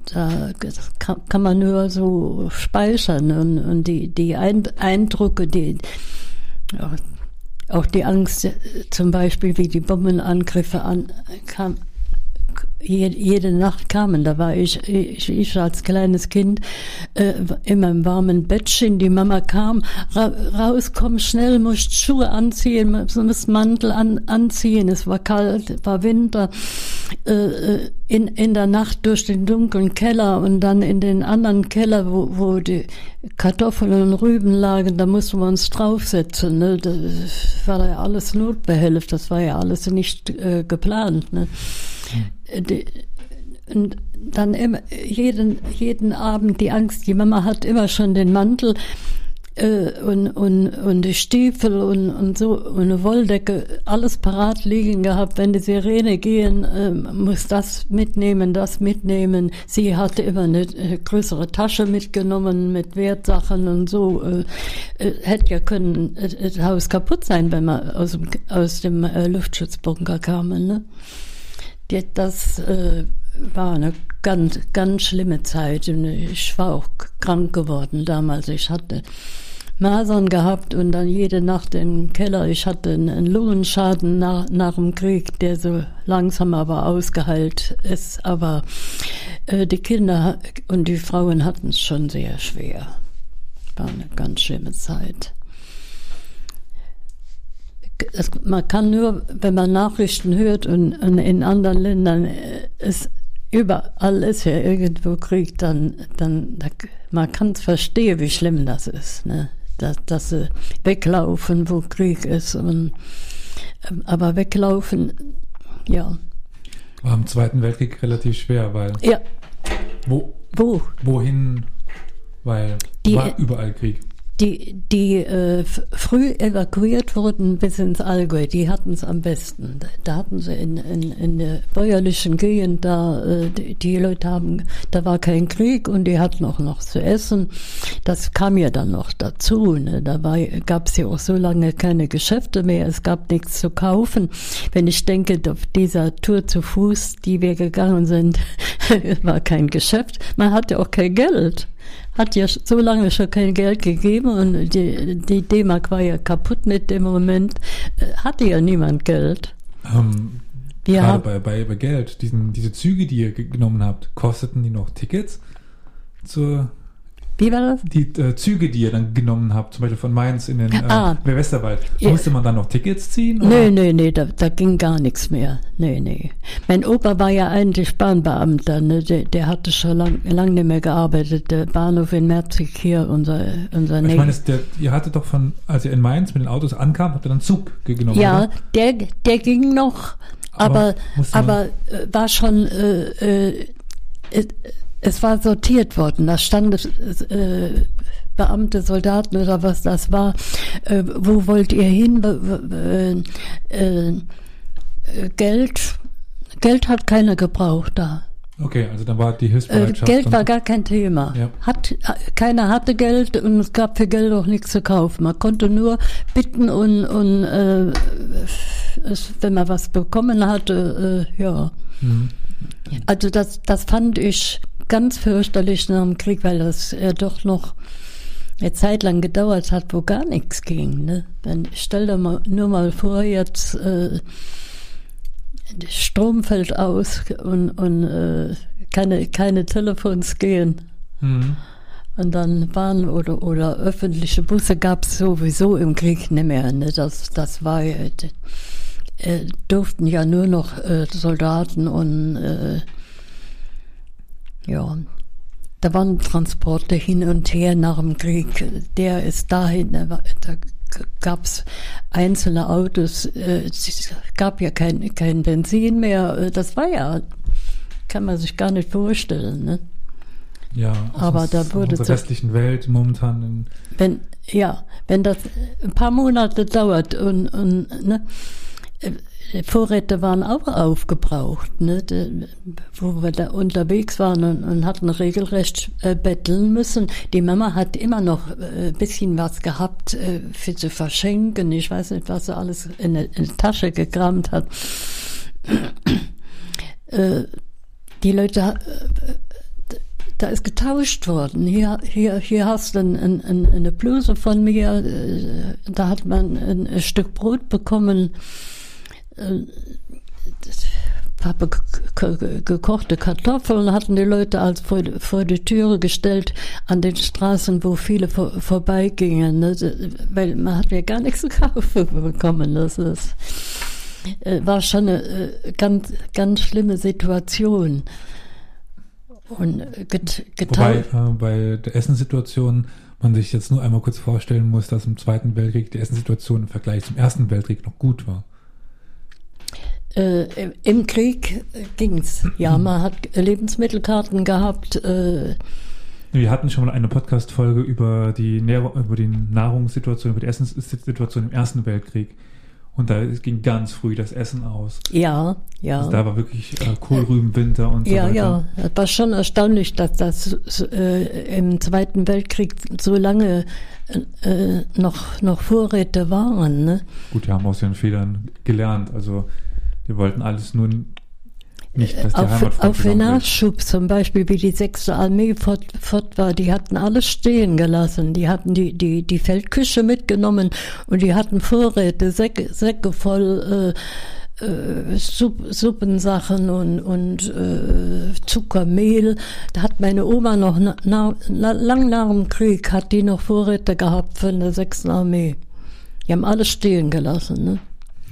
da kann, man nur so speichern und, und die, die Eindrücke, die auch die Angst, zum Beispiel, wie die Bombenangriffe an, kam, jede, Nacht kamen. Da war ich, ich, ich als kleines Kind äh, immer im warmen Bettchen. Die Mama kam, ra raus, komm schnell, musst Schuhe anziehen, musst Mantel an, anziehen. Es war kalt, war Winter. Äh, äh, in, in der Nacht durch den dunklen Keller und dann in den anderen Keller, wo, wo die Kartoffeln und Rüben lagen, da mussten wir uns draufsetzen. Ne? Das war ja alles Notbehelf, das war ja alles nicht äh, geplant. Ne? Die, und dann immer, jeden, jeden Abend die Angst, die Mama hat immer schon den Mantel äh, und, und, und die Stiefel und, und so und eine Wolldecke, alles parat liegen gehabt. Wenn die Sirene gehen, äh, muss das mitnehmen, das mitnehmen. Sie hatte immer eine äh, größere Tasche mitgenommen mit Wertsachen und so. Äh, äh, hätte ja können äh, das Haus kaputt sein, wenn wir aus dem, aus dem äh, Luftschutzbunker kamen. Ne? Das äh, war eine ganz, ganz schlimme Zeit. Und ich war auch krank geworden damals. Ich hatte Masern gehabt und dann jede Nacht im Keller. Ich hatte einen Lungenschaden nach, nach dem Krieg, der so langsam aber ausgeheilt ist. Aber äh, die Kinder und die Frauen hatten es schon sehr schwer. War eine ganz schlimme Zeit. Es, man kann nur, wenn man Nachrichten hört und, und in anderen Ländern ist äh, überall ist ja irgendwo Krieg, dann, dann man kann es verstehen, wie schlimm das ist. Ne? dass, dass sie weglaufen, wo Krieg ist. Und, ähm, aber weglaufen, ja. War im Zweiten Weltkrieg relativ schwer, weil. Ja. Wo? Wo? Wohin? Weil Die, war überall Krieg die, die äh, früh evakuiert wurden bis ins Allgäu, die hatten es am besten. Da hatten sie in, in, in der bäuerlichen Gegend, da äh, die, die, Leute haben, da war kein Krieg und die hatten auch noch zu essen. Das kam ja dann noch dazu. Ne? Dabei gab es ja auch so lange keine Geschäfte mehr, es gab nichts zu kaufen. Wenn ich denke, auf dieser Tour zu Fuß, die wir gegangen sind, war kein Geschäft. Man hatte auch kein Geld hat ja so lange schon kein Geld gegeben und die, die D-Mark war ja kaputt mit dem Moment, äh, hatte ja niemand Geld. Ähm, ja. Gerade bei, bei, bei Geld, diesen, diese Züge, die ihr genommen habt, kosteten die noch Tickets zur wie war das? Die äh, Züge, die ihr dann genommen habt, zum Beispiel von Mainz in den äh, ah, Westerwald, ja. musste man dann noch Tickets ziehen? Oder? Nee, nee, nee, da, da ging gar nichts mehr. Nee, nee. Mein Opa war ja eigentlich Bahnbeamter, ne? der, der hatte schon lang, lang nicht mehr gearbeitet. Der Bahnhof in Merzig hier, unser, unser Ich meine, der, ihr hattet doch von, als ihr in Mainz mit den Autos ankam, habt ihr dann Zug genommen, Ja, oder? der, der ging noch, aber, aber, aber äh, war schon, äh, äh, es war sortiert worden. Da stand äh, Beamte, Soldaten oder was das war. Äh, wo wollt ihr hin? Äh, äh, Geld. Geld hat keiner gebraucht da. Okay, also da war die Hilfsbereitschaft. Äh, Geld war gar kein Thema. Ja. Hat, keiner hatte Geld und es gab für Geld auch nichts zu kaufen. Man konnte nur bitten und, und äh, es, wenn man was bekommen hatte, äh, ja. Mhm. Also das, das fand ich ganz fürchterlich nach dem Krieg, weil das ja doch noch eine Zeit lang gedauert hat, wo gar nichts ging. Ne? Dann stell dir mal, nur mal vor, jetzt äh, Strom fällt aus und, und äh, keine, keine Telefons gehen. Mhm. Und dann Bahn oder, oder öffentliche Busse gab es sowieso im Krieg nicht mehr. Ne? Das, das war äh, durften ja nur noch äh, Soldaten und äh, ja, da waren Transporte hin und her nach dem Krieg. Der ist dahin, da gab es einzelne Autos, äh, es gab ja kein, kein Benzin mehr. Das war ja, kann man sich gar nicht vorstellen. Ne? Ja, aber da wurde in der restlichen Welt momentan. wenn ja, wenn das ein paar Monate dauert und, und ne, Vorräte waren auch aufgebraucht, ne? wo wir da unterwegs waren und, und hatten regelrecht äh, betteln müssen. Die Mama hat immer noch äh, bisschen was gehabt äh, für zu verschenken. Ich weiß nicht, was sie alles in eine, in eine Tasche gekramt hat. äh, die Leute, äh, da ist getauscht worden. Hier, hier, hier hast du ein, ein, eine Bluse von mir, äh, da hat man ein, ein Stück Brot bekommen habe ge ge gekochte Kartoffeln, hatten die Leute als vor, vor die Türe gestellt an den Straßen, wo viele vor, vorbeigingen, ne? weil man hat ja gar nichts zu kaufen bekommen. Das ist, äh, war schon eine äh, ganz, ganz schlimme Situation. Und äh, get, Wobei äh, bei der Essenssituation man sich jetzt nur einmal kurz vorstellen muss, dass im Zweiten Weltkrieg die Essenssituation im Vergleich zum Ersten Weltkrieg noch gut war. Äh, Im Krieg ging's. Ja, man hat Lebensmittelkarten gehabt. Äh, wir hatten schon mal eine Podcast-Folge über die, Nähr über die Nahrungssituation, über die Essenssituation im Ersten Weltkrieg. Und da ging ganz früh das Essen aus. Ja, ja. Also da war wirklich äh, Kohlrübenwinter und so ja, weiter. Ja, ja. Es war schon erstaunlich, dass das äh, im Zweiten Weltkrieg so lange äh, noch, noch Vorräte waren. Ne? Gut, wir haben aus ihren Fehlern gelernt. Also wir wollten alles nur nicht, dass die auf, auf den Nachschub zum Beispiel, wie die sechste Armee fort, fort war, die hatten alles stehen gelassen. Die hatten die, die, die Feldküche mitgenommen und die hatten Vorräte, Säcke, Säcke voll äh, äh, Supp, Suppensachen und, und äh, Zucker, Mehl. Da hat meine Oma noch na, na, lang nach dem Krieg hat die noch Vorräte gehabt von der sechsten Armee. Die haben alles stehen gelassen. Ne?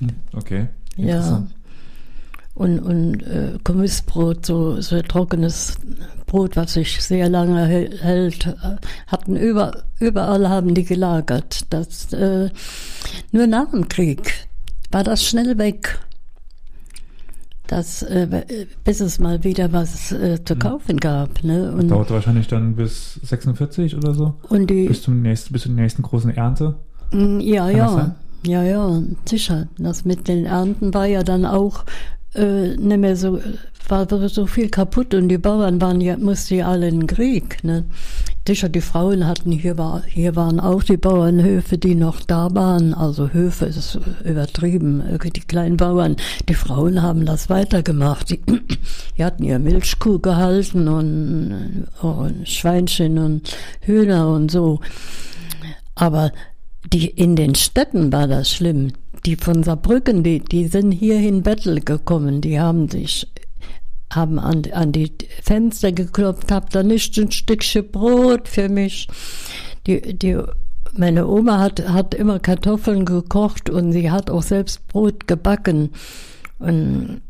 Hm, okay. Ja und, und äh, Kommissbrot, so, so trockenes Brot, was sich sehr lange hält, hatten über, überall haben die gelagert. Das, äh, nur nach dem Krieg war das schnell weg. Das, äh, bis es mal wieder was äh, zu kaufen gab. Ne? Und dauerte wahrscheinlich dann bis 46 oder so? Und die, bis, zum nächsten, bis zur nächsten großen Ernte? Mm, ja, Kann ja. Ja, ja, sicher. Das mit den Ernten war ja dann auch äh, nicht mehr so, war so viel kaputt und die Bauern waren ja, mussten ja alle in den Krieg, ne. Sicher, die Frauen hatten, hier war, hier waren auch die Bauernhöfe, die noch da waren, also Höfe ist übertrieben, die kleinen Bauern, die Frauen haben das weitergemacht, die, die hatten ihr Milchkuh gehalten und, und Schweinchen und Hühner und so. Aber die, in den Städten war das schlimm die von Saarbrücken, die, die sind hier in Bettel gekommen, die haben sich haben an, an die Fenster geklopft, habt da nicht ein Stückchen Brot für mich. Die, die, meine Oma hat, hat immer Kartoffeln gekocht und sie hat auch selbst Brot gebacken und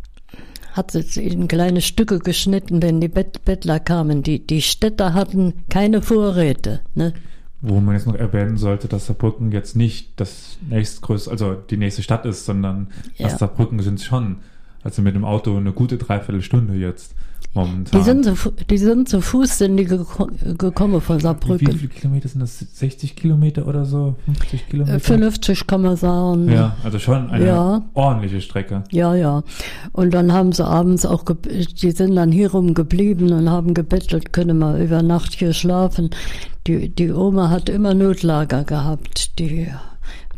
hat es in kleine Stücke geschnitten, wenn die Bettler kamen. Die, die Städter hatten keine Vorräte. Ne? Wo man jetzt noch erwähnen sollte, dass Saarbrücken jetzt nicht das nächstgrößte, also die nächste Stadt ist, sondern ja. Saarbrücken sind schon, also mit dem Auto eine gute Dreiviertelstunde jetzt momentan. Die sind zu, die sind zu Fuß sind die geko gekommen von Saarbrücken. Wie, viele Kilometer sind das? 60 Kilometer oder so? 50 Kilometer? 50 kann man sagen. Ja, also schon eine ja. ordentliche Strecke. Ja, ja. Und dann haben sie abends auch, die sind dann hier rum geblieben und haben gebettelt, können wir über Nacht hier schlafen. Die, die Oma hat immer Notlager gehabt. Die,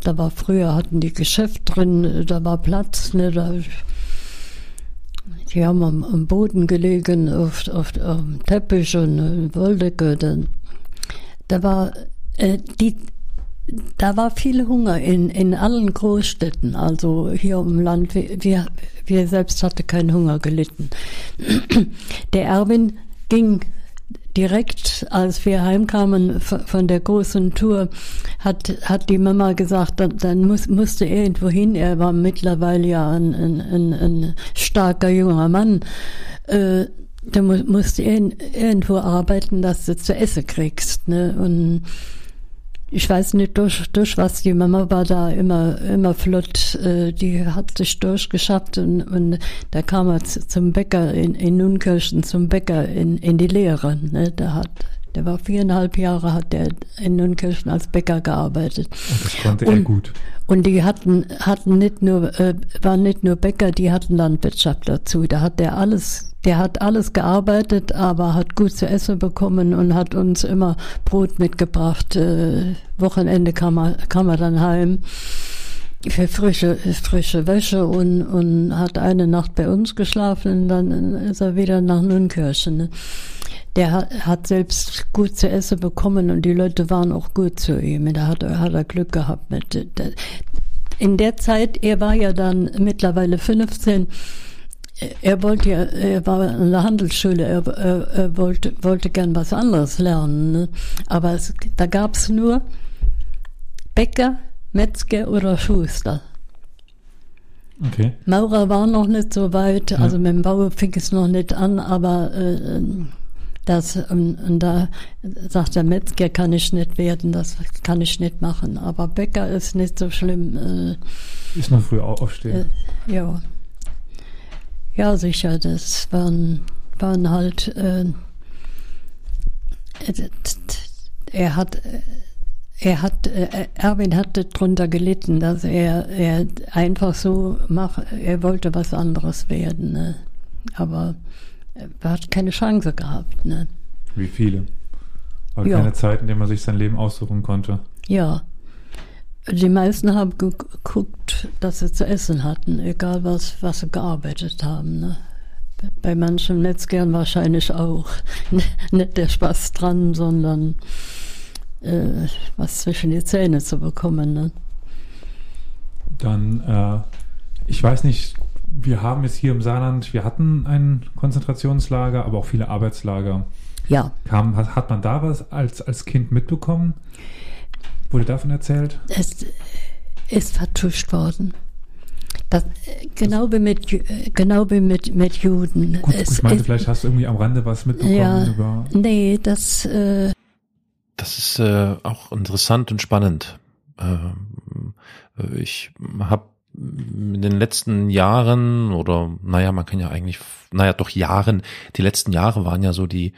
da war früher hatten die Geschäft drin, da war Platz, ne, da, die haben am, am Boden gelegen, auf, auf, auf dem Teppich und äh, Wolldecke. Da, war äh, die, da war viel Hunger in, in allen Großstädten, also hier im Land. Wir, wir selbst hatten keinen Hunger gelitten. Der Erwin ging direkt, als wir heimkamen von der großen Tour, hat, hat die Mama gesagt, dann, dann muss, musste er irgendwo hin. Er war mittlerweile ja ein, ein, ein, ein starker junger Mann. Äh, du musst irgendwo arbeiten, dass du zu essen kriegst. Ne? Und ich weiß nicht, durch, durch was die Mama war da immer, immer flott, äh, die hat sich durchgeschafft und, und da kam er zum Bäcker in, in Nunkirchen, zum Bäcker in, in die Lehre. Ne? Der hat, der war viereinhalb Jahre, hat der in Nunkirchen als Bäcker gearbeitet. Und das konnte und, er gut. Und die hatten, hatten nicht nur, äh, waren nicht nur Bäcker, die hatten Landwirtschaft dazu. Da hat der alles, der hat alles gearbeitet, aber hat gut zu essen bekommen und hat uns immer Brot mitgebracht. Äh, Wochenende kam er, kam er dann heim für frische, frische Wäsche und, und hat eine Nacht bei uns geschlafen und dann ist er wieder nach Nunkirchen. Ne? der hat, hat selbst gut zu essen bekommen und die Leute waren auch gut zu ihm. Da hat, hat er Glück gehabt mit. In der Zeit, er war ja dann mittlerweile 15, er wollte ja, er war in der Handelsschule, er, er, er wollte, wollte gern was anderes lernen. Ne? Aber es, da gab es nur Bäcker, Metzger oder Schuster. Okay. Maurer war noch nicht so weit, also mit dem Bau fing es noch nicht an, aber äh, das, und, und da sagt der Metzger, kann ich nicht werden, das kann ich nicht machen. Aber Bäcker ist nicht so schlimm. Äh, Ist noch früh au- aufstehen. äh, ja. Ja, sicher, das waren, waren halt, äh, äh, er hat, äh, er hat, äh, Erwin hatte drunter gelitten, dass er, er einfach so mach, er wollte was anderes werden, ne? aber er hat keine Chance gehabt, ne? Wie viele. Aber Ja. keine Zeit, in der man sich sein Leben aussuchen konnte. Ja. Die meisten haben ge- geguckt, dass sie zu essen hatten, egal was, was sie gearbeitet haben. Ne? Bei manchen Metzgern wahrscheinlich auch. Nicht der Spaß dran, sondern äh, was zwischen die Zähne zu bekommen. Ne? Dann, äh, ich weiß nicht, wir haben es hier im Saarland, wir hatten ein Konzentrationslager, aber auch viele Arbeitslager. Ja, Kam, hat, hat man da was als, als Kind mitbekommen? Wurde davon erzählt? es ist vertuscht worden. Das, genau wie mit, genau wie mit, mit Juden. Gut, es ich meinte, ist, vielleicht hast du irgendwie am Rande was mitbekommen Ja. über. nee, das, äh, Das ist äh, auch interessant und spannend. Ähm, äh, ich habe in den letzten Jahren oder naja, man kann ja eigentlich, naja, doch Jahren, die letzten Jahre waren ja so die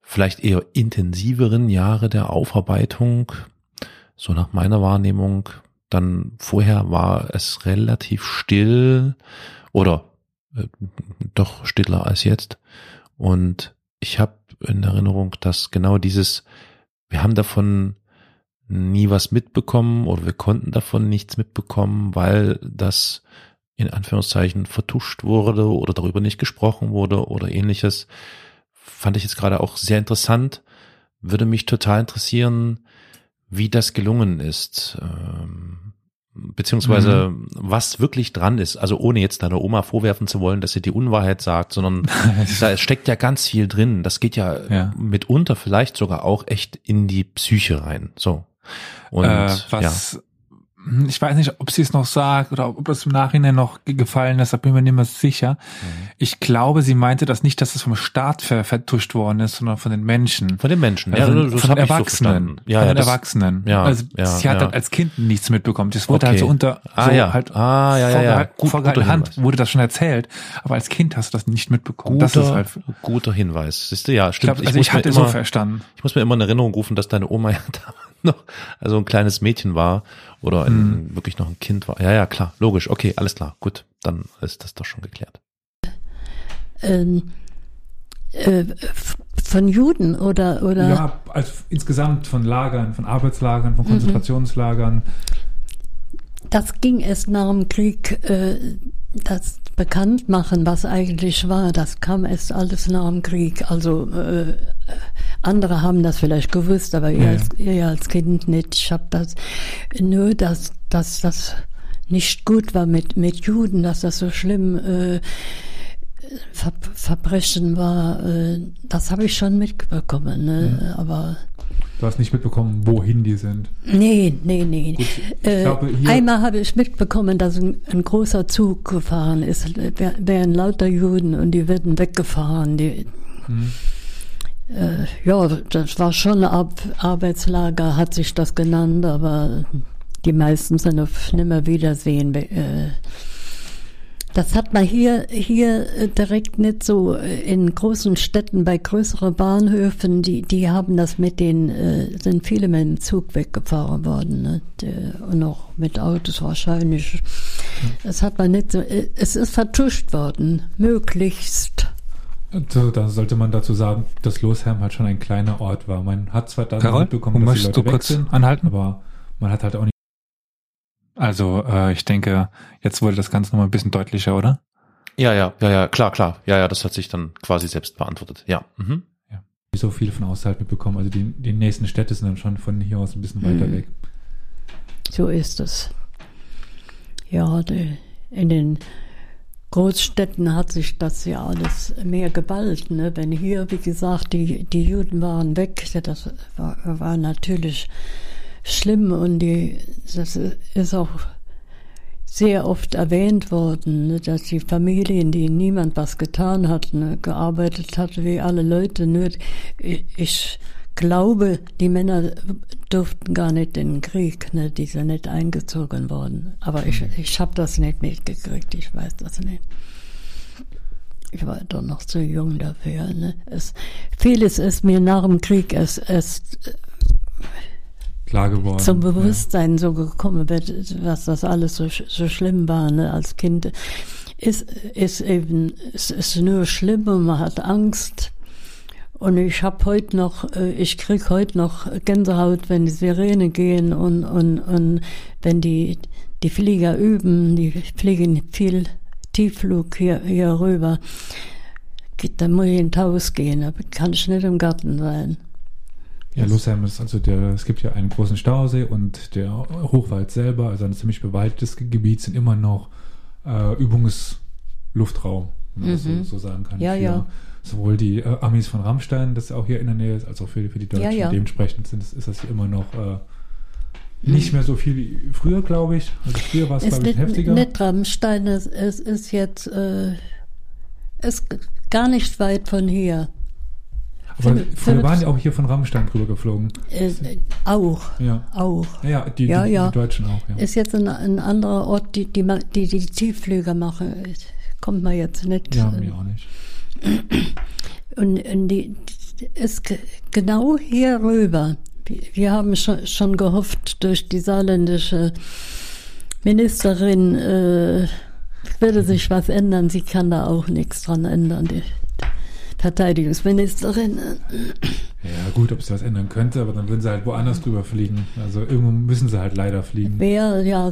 vielleicht eher intensiveren Jahre der Aufarbeitung, so nach meiner Wahrnehmung. Dann vorher war es relativ still oder äh, doch stiller als jetzt. Und ich habe in Erinnerung, dass genau dieses wir haben davon nie was mitbekommen oder wir konnten davon nichts mitbekommen, weil das in Anführungszeichen vertuscht wurde oder darüber nicht gesprochen wurde oder ähnliches. Fand ich jetzt gerade auch sehr interessant. Würde mich total interessieren, wie das gelungen ist. Ähm, beziehungsweise was wirklich dran ist. Also ohne jetzt deiner Oma vorwerfen zu wollen, dass sie die Unwahrheit sagt, sondern da steckt ja ganz viel drin. Das geht ja, Ja. mitunter vielleicht sogar auch echt in die Psyche rein. So. Und äh, was, hm, ich weiß nicht, ob sie es noch sagt oder ob es im Nachhinein noch ge- gefallen ist, da bin ich mir nicht mehr sicher. Mhm. Ich glaube, sie meinte das nicht, dass es vom Staat ver vertuscht worden ist, sondern von den Menschen. von den Menschen. Also ja, von das ich so Erwachsenen. verstanden. ja, von ja, den das, Erwachsenen. ja, also ja, sie hat ja. halt als Kind nichts mitbekommen. Das wurde Okay. halt so unter Ah, so ja. halt Ah, ja, ja, ja. vorgehal- Gut, vorgehaltener Hand wurde das schon erzählt. Aber als Kind hast du das nicht mitbekommen. guter, das ist halt, guter Hinweis. Siehst du, ja, ich stimmt. glaube, also muss ich mir hatte immer, so verstanden. Ich muss mir immer in Erinnerung rufen, dass deine Oma ja damals noch also ein kleines Mädchen war oder ein, wirklich noch ein Kind war. Ja, ja, klar, logisch. Okay, alles klar. Gut, dann ist das doch schon geklärt. ähm, äh, von Juden oder, oder Ja, also insgesamt von Lagern, von Arbeitslagern, Mhm. von Konzentrationslagern. Das ging erst nach dem Krieg, äh, das bekannt machen, was eigentlich war. Das kam erst alles nach dem Krieg. Also äh, andere haben das vielleicht gewusst, aber ihr, Ja, als, ihr als Kind nicht. Ich habe das nur, dass, dass das nicht gut war mit, mit Juden, dass das so schlimm äh, Ver Verbrechen war. Äh, das habe ich schon mitbekommen. Ne? Aber Du hast nicht mitbekommen, wohin die sind. Nee, nee, nee. Gut, äh, glaube, einmal habe ich mitbekommen, dass ein, ein großer Zug gefahren ist, wär- wären lauter Juden und die werden weggefahren. Die, Hm. äh, ja, das war schon ein Ar Arbeitslager, hat sich das genannt, aber die meisten sind auf Nimmerwiedersehen. Äh, das hat man hier, hier äh, direkt nicht so äh, in großen Städten bei größeren Bahnhöfen, die, die haben das mit den, äh, sind viele mit dem Zug weggefahren worden, ne? Die- und auch mit Autos wahrscheinlich. Das hat man nicht so, äh, es ist vertuscht worden, möglichst. Also, da sollte man dazu sagen, dass Losheim halt schon ein kleiner Ort war. Man hat zwar dann Carol, mitbekommen, dass die Leute du weg kurz sind, anhalten? aber man hat halt auch nicht Also äh, ich denke, jetzt wurde das Ganze nochmal ein bisschen deutlicher, oder? Ja, ja, ja, ja, klar, klar. Ja, ja, das hat sich dann quasi selbst beantwortet. Ja. Mhm. so viel von außerhalb mitbekommen. Also die, die nächsten Städte sind dann schon von hier aus ein bisschen weiter Mhm. weg. So ist es. Ja, die, in den Großstädten hat sich das ja alles mehr geballt. Ne? Wenn hier, wie gesagt, die, die Juden waren weg, das war, war natürlich schlimm und die, das ist auch sehr oft erwähnt worden, ne, dass die Familien, die niemand was getan hat, ne, gearbeitet hat wie alle Leute. Nur ich glaube, die Männer durften gar nicht in den Krieg, ne, die sind nicht eingezogen worden. Aber ich, mhm. ich habe das nicht mitgekriegt, ich weiß das nicht. Ich war doch noch zu jung dafür. Ne. Es, vieles ist mir nach dem Krieg erst, erst klar geworden. Zum Bewusstsein ja. so gekommen, was das alles so, so schlimm war ne, als Kind. Ist, ist eben, es ist nur schlimm und man hat Angst. Und ich habe heute noch, äh, ich krieg heute noch Gänsehaut, wenn die Sirene gehen und, und, und wenn die, die Flieger üben, die fliegen viel Tiefflug hier, hier rüber. Da muss ich ins Haus gehen, da kann ich nicht im Garten sein. Ja, Lucerne ist also der, es gibt ja einen großen Stausee und der Hochwald selber, also ein ziemlich bewaldetes Gebiet, sind immer noch äh, Übungsluftraum, wenn man mhm. das so, so, sagen kann. Ja, ja. Sowohl die äh, Amis von Rammstein, das auch hier in der Nähe ist, als auch für, für die Deutschen. Ja, ja. Dementsprechend sind, ist das hier immer noch äh, nicht mhm. mehr so viel wie früher, glaube ich. Also früher war es, glaube ich, heftiger. Nicht Rammstein, es, es ist jetzt äh, ist gar nicht weit von hier. Aber früher waren die auch hier von Rammstein drüber geflogen. Äh, auch. Ja. Auch. Ja, die, ja, die, ja. die Deutschen auch. Ja. Ist jetzt ein, ein anderer Ort, die die, die die Tiefflüge machen. Kommt man jetzt nicht. Ja, mir auch nicht. Und, und die ist genau hier rüber. Wir haben schon, schon gehofft, durch die saarländische Ministerin äh, würde sich was ändern. Sie kann da auch nichts dran ändern. Die, Verteidigungsministerin. Ja, gut, ob sie was ändern könnte, aber dann würden sie halt woanders drüber fliegen. Also irgendwo müssen sie halt leider fliegen. Wer, ja,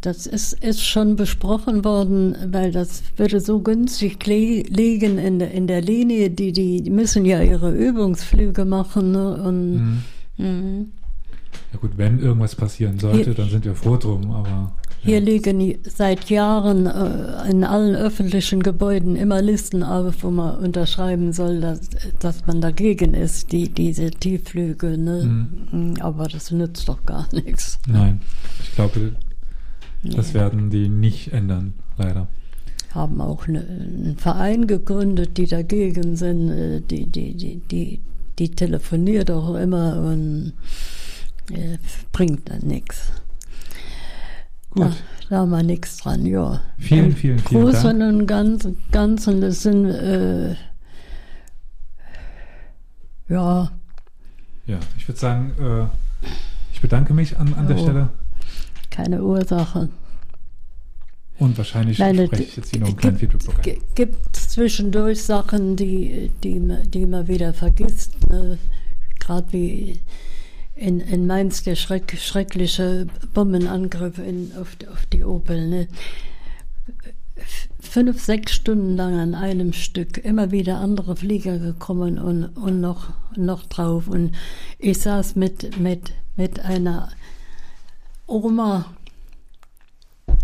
das ist, ist schon besprochen worden, weil das würde so günstig liegen in der, in der Linie. Die, die müssen ja ihre Übungsflüge machen. Ne? Und, mhm. Mhm. Ja gut, wenn irgendwas passieren sollte, dann sind wir froh drum, aber. Hier liegen seit Jahren äh, in allen öffentlichen Gebäuden immer Listen auf, wo man unterschreiben soll, dass, dass man dagegen ist, die, diese Tiefflüge. Ne? Mhm. Mm, aber das nützt doch gar nichts. Nein, ich glaube, das nee. werden die nicht ändern, leider. Haben auch ne, einen Verein gegründet, die dagegen sind, äh, die, die, die, die, die telefoniert auch immer und äh, bringt dann nichts. Gut. Da, haben wir nichts dran, ja. Vielen, vielen, vielen Großen Dank. und Ganzen, Ganzen, das sind, äh, ja. Ja, ich würde sagen, äh, ich bedanke mich an, an der Stelle. Keine Ursache. Und wahrscheinlich Nein, spreche ich jetzt hier noch einen kleinen Feedback ein. gibt zwischendurch Sachen, die, die, die man wieder vergisst. Ne? Gerade wie in, in Mainz der schreck, schreckliche Bombenangriff in, auf, auf die Opel. Ne? Fünf, sechs Stunden lang an einem Stück, immer wieder andere Flieger gekommen und, und noch, noch drauf. Und ich saß mit, mit, mit einer Oma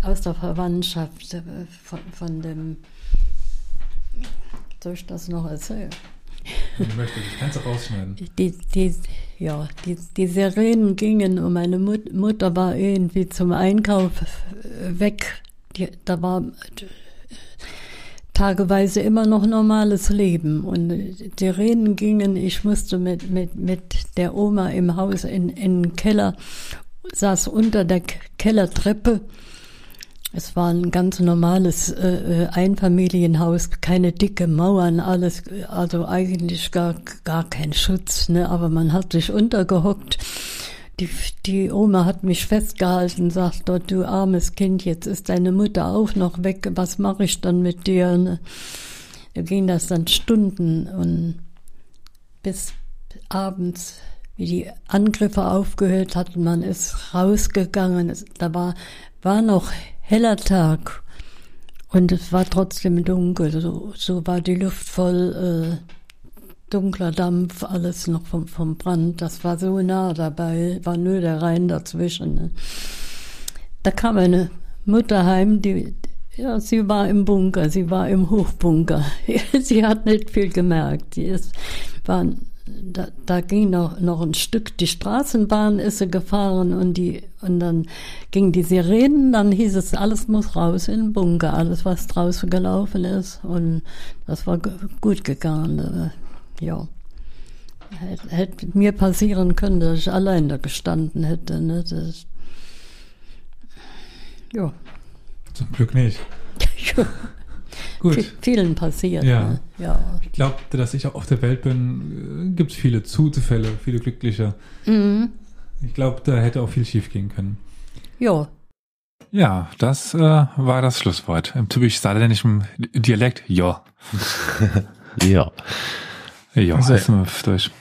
aus der Verwandtschaft äh, von, von dem, soll ich das noch erzählen? Wenn du möchtest, ich kann es rausschneiden. Die, die, ja, die, die Sirenen gingen und meine Mut, Mutter war irgendwie zum Einkauf äh, weg. Die, da war äh, tageweise immer noch normales Leben und die Sirenen gingen. Ich musste mit, mit, mit der Oma im Haus in, in den Keller, saß unter der Kellertreppe es war ein ganz normales äh, äh, Einfamilienhaus, keine dicke Mauern, alles, also eigentlich gar, gar kein Schutz, ne? aber man hat sich untergehockt. Die, die Oma hat mich festgehalten, sagt dort, du armes Kind, jetzt ist deine Mutter auch noch weg, was mache ich dann mit dir? Ne? Da ging das dann Stunden und bis abends, wie die Angriffe aufgehört hatten, man ist rausgegangen, da war, war noch heller Tag und es war trotzdem dunkel. So, so war die Luft voll äh, dunkler Dampf, alles noch vom, vom Brand. Das war so nah dabei, war nur der Rhein dazwischen. Ne? Da kam eine Mutter heim, die, Ja, sie war im Bunker, sie war im Hochbunker. sie hat nicht viel gemerkt. Sie ist, war, da, da ging noch, noch ein Stück, die Straßenbahn ist sie gefahren und die, und dann ging die Sirenen, dann hieß es, alles muss raus in den Bunker, alles was draußen gelaufen ist und das war gut gegangen, ja. Hätte, hätte mir passieren können, dass ich allein da gestanden hätte, ne, das, ja. Zum Glück nicht. Gut. Vielen passiert. Ja. Ne? ja. Ich glaube, dass ich auch auf der Welt bin, äh, gibt es viele Zufälle, viele glückliche. Mhm. Ich glaube, da hätte auch viel schief gehen können. Ja. Ja, das äh, war das Schlusswort. Im typisch saarländischen Dialekt, ja. ja. Ja, also, ist durch.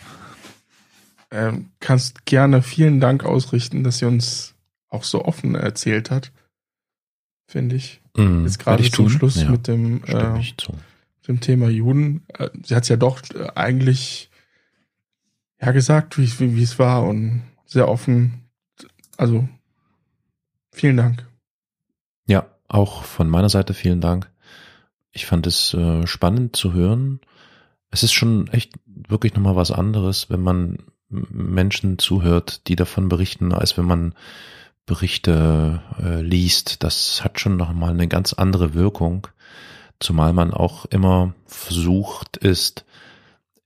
Ähm, kannst gerne vielen Dank ausrichten, dass sie uns auch so offen erzählt hat finde ich. Mm, Jetzt gerade zum tun? Schluss ja, mit dem, äh, dem Thema Juden. Äh, sie hat es ja doch äh, eigentlich ja gesagt, wie, wie, wie es war und sehr offen. Also vielen Dank. Ja, auch von meiner Seite vielen Dank. Ich fand es äh, spannend zu hören. Es ist schon echt wirklich nochmal was anderes, wenn man Menschen zuhört, die davon berichten, als wenn man Berichte äh, liest, das hat schon nochmal eine ganz andere Wirkung, zumal man auch immer versucht ist,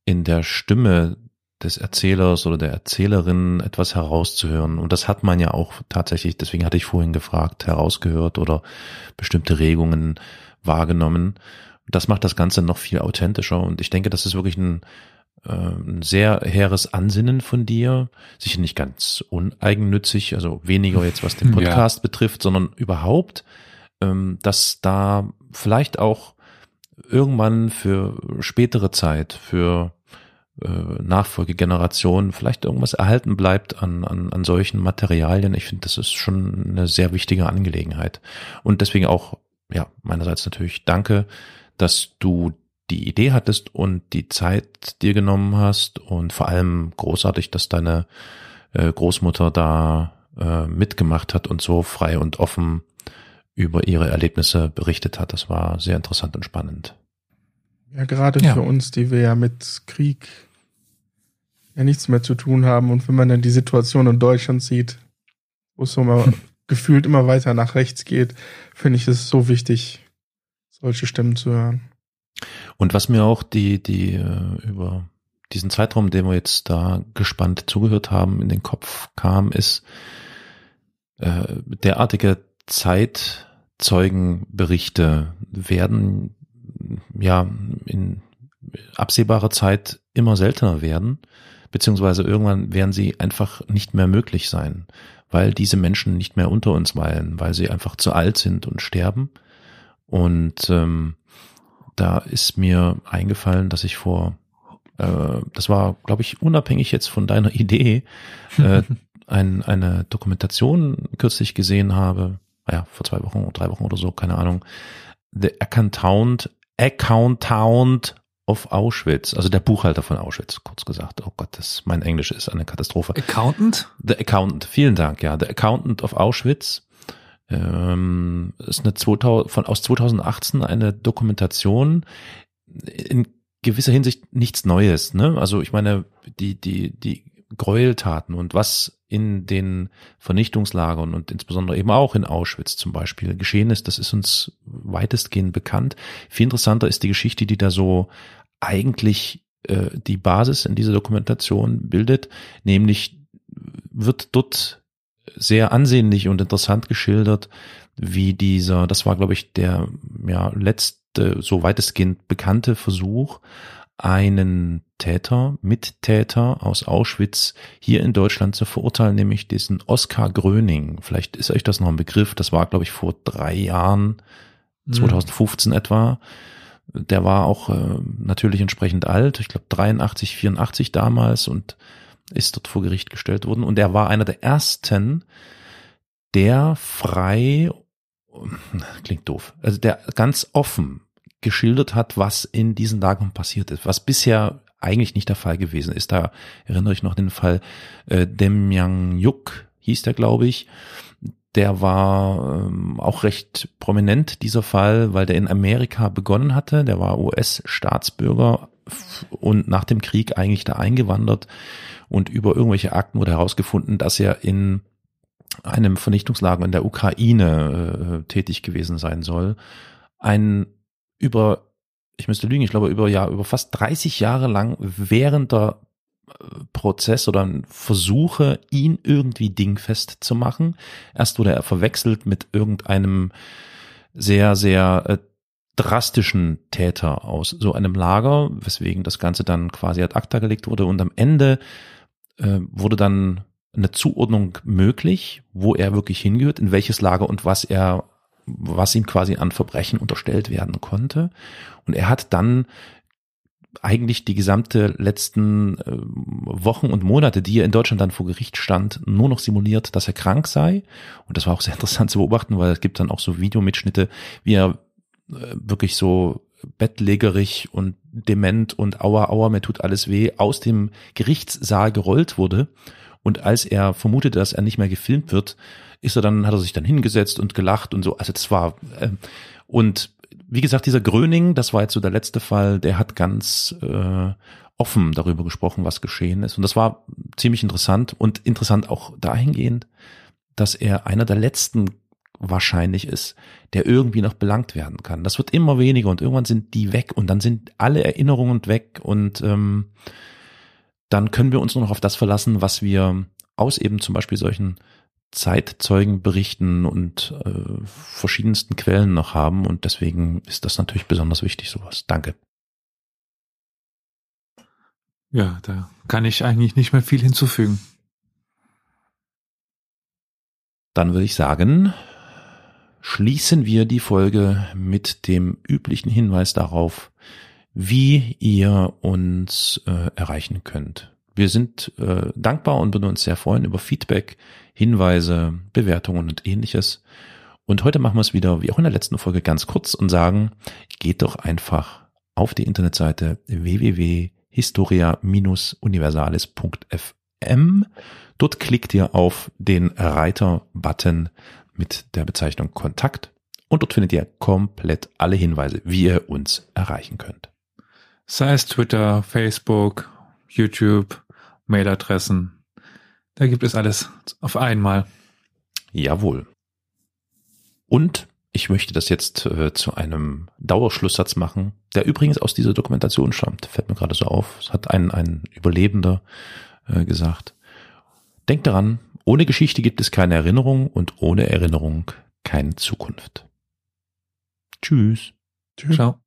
in der Stimme des Erzählers oder der Erzählerin etwas herauszuhören. Und das hat man ja auch tatsächlich, deswegen hatte ich vorhin gefragt, herausgehört oder bestimmte Regungen wahrgenommen. Das macht das Ganze noch viel authentischer. Und ich denke, das ist wirklich ein ein sehr hehres Ansinnen von dir, sicher nicht ganz uneigennützig, also weniger jetzt was den Podcast ja. betrifft, sondern überhaupt, ähm, dass da vielleicht auch irgendwann für spätere Zeit, für äh, Nachfolgegenerationen vielleicht irgendwas erhalten bleibt an, an, an solchen Materialien. Ich finde, das ist schon eine sehr wichtige Angelegenheit. Und deswegen auch, ja, meinerseits natürlich danke, dass du die Idee hattest und die Zeit dir genommen hast und vor allem großartig, dass deine äh, Großmutter da äh, mitgemacht hat und so frei und offen über ihre Erlebnisse berichtet hat. Das war sehr interessant und spannend. Ja, gerade ja. für uns, die wir ja mit Krieg ja nichts mehr zu tun haben und wenn man dann die Situation in Deutschland sieht, wo es so mal gefühlt immer weiter nach rechts geht, finde ich es so wichtig, solche Stimmen zu hören. Und was mir auch die, die äh, über diesen Zeitraum, den wir jetzt da gespannt zugehört haben, in den Kopf kam, ist äh, derartige Zeitzeugenberichte werden ja in absehbarer Zeit immer seltener werden, beziehungsweise irgendwann werden sie einfach nicht mehr möglich sein, weil diese Menschen nicht mehr unter uns weilen, weil sie einfach zu alt sind und sterben. Und ähm, da ist mir eingefallen, dass ich vor, äh, das war, glaube ich, unabhängig jetzt von deiner Idee, äh, ein, eine Dokumentation kürzlich gesehen habe, naja, vor zwei Wochen oder drei Wochen oder so, keine Ahnung, The Accountant, Accountant of Auschwitz, also der Buchhalter von Auschwitz, kurz gesagt. Oh Gott, das, mein Englisch ist eine Katastrophe. Accountant? The Accountant, vielen Dank, ja. The Accountant of Auschwitz ähm, ist eine 2000, von aus 2018 eine Dokumentation in gewisser Hinsicht nichts Neues. Ne? Also ich meine, die die die Gräueltaten und was in den Vernichtungslagern und insbesondere eben auch in Auschwitz zum Beispiel geschehen ist, das ist uns weitestgehend bekannt. Viel interessanter ist die Geschichte, die da so eigentlich äh, die Basis in dieser Dokumentation bildet, nämlich wird dort sehr ansehnlich und interessant geschildert, wie dieser, das war glaube ich der ja, letzte, so weitestgehend bekannte Versuch, einen Täter, Mittäter aus Auschwitz hier in Deutschland zu verurteilen, nämlich diesen Oskar Gröning. Vielleicht ist euch das noch ein Begriff. Das war, glaube ich, vor drei Jahren, 2015 mhm. etwa. Der war auch äh, natürlich entsprechend alt, ich glaube 83, 84 damals und ist dort vor Gericht gestellt worden und er war einer der ersten, der frei, klingt doof, also der ganz offen geschildert hat, was in diesen Lagern passiert ist, was bisher eigentlich nicht der Fall gewesen ist. Da erinnere ich noch den Fall äh, Demyang Yuk, hieß der, glaube ich. der war ähm, auch recht prominent, dieser Fall, weil der in Amerika begonnen hatte. Der war US-Staatsbürger und nach dem Krieg eigentlich da eingewandert und über irgendwelche Akten wurde herausgefunden, dass er in einem Vernichtungslager in der Ukraine äh, tätig gewesen sein soll. Ein über, ich müsste lügen, ich glaube über ja über fast 30 Jahre lang während der Prozess oder Versuche, ihn irgendwie dingfest zu machen. Erst wurde er verwechselt mit irgendeinem sehr, sehr äh, drastischen Täter aus so einem Lager, weswegen das Ganze dann quasi ad acta gelegt wurde und am Ende äh, wurde dann eine Zuordnung möglich, wo er wirklich hingehört, in welches Lager und was er, was ihm quasi an Verbrechen unterstellt werden konnte. Und er hat dann eigentlich die gesamte letzten äh, Wochen und Monate, die er in Deutschland dann vor Gericht stand, nur noch simuliert, dass er krank sei. Und das war auch sehr interessant zu beobachten, weil es gibt dann auch so Videomitschnitte, wie er äh, wirklich so bettlägerig und dement und aua, aua, mir tut alles weh, aus dem Gerichtssaal gerollt wurde. Und als er vermutete, dass er nicht mehr gefilmt wird, ist er dann, hat er sich dann hingesetzt und gelacht und so. Also das war, äh, und wie gesagt, dieser Gröning, das war jetzt so der letzte Fall, der hat ganz äh, offen darüber gesprochen, was geschehen ist. Und das war ziemlich interessant und interessant auch dahingehend, dass er einer der letzten wahrscheinlich ist, der irgendwie noch belangt werden kann. Das wird immer weniger und irgendwann sind die weg und dann sind alle Erinnerungen weg und ähm, dann können wir uns nur noch auf das verlassen, was wir aus eben zum Beispiel solchen Zeitzeugenberichten und äh, verschiedensten Quellen noch haben und deswegen ist das natürlich besonders wichtig, sowas. Danke. Ja, da kann ich eigentlich nicht mehr viel hinzufügen. Dann würde ich sagen, schließen wir die Folge mit dem üblichen Hinweis darauf, wie ihr uns äh, erreichen könnt. Wir sind äh, dankbar und würden uns sehr freuen über Feedback, Hinweise, Bewertungen und ähnliches. Und heute machen wir es wieder, wie auch in der letzten Folge, ganz kurz und sagen, geht doch einfach auf die Internetseite www.historia-universalis.fm. Dort klickt ihr auf den Reiter-Button mit der Bezeichnung Kontakt und dort findet ihr komplett alle Hinweise, wie ihr uns erreichen könnt. Sei es Twitter, Facebook, YouTube, Mailadressen. Da gibt es alles auf einmal. Jawohl. Und ich möchte das jetzt äh, zu einem Dauerschlusssatz machen, der übrigens aus dieser Dokumentation stammt. Fällt mir gerade so auf. Es hat ein, ein Überlebender äh, gesagt. Denkt daran, ohne Geschichte gibt es keine Erinnerung und ohne Erinnerung keine Zukunft. Tschüss. Tschüss. Ciao.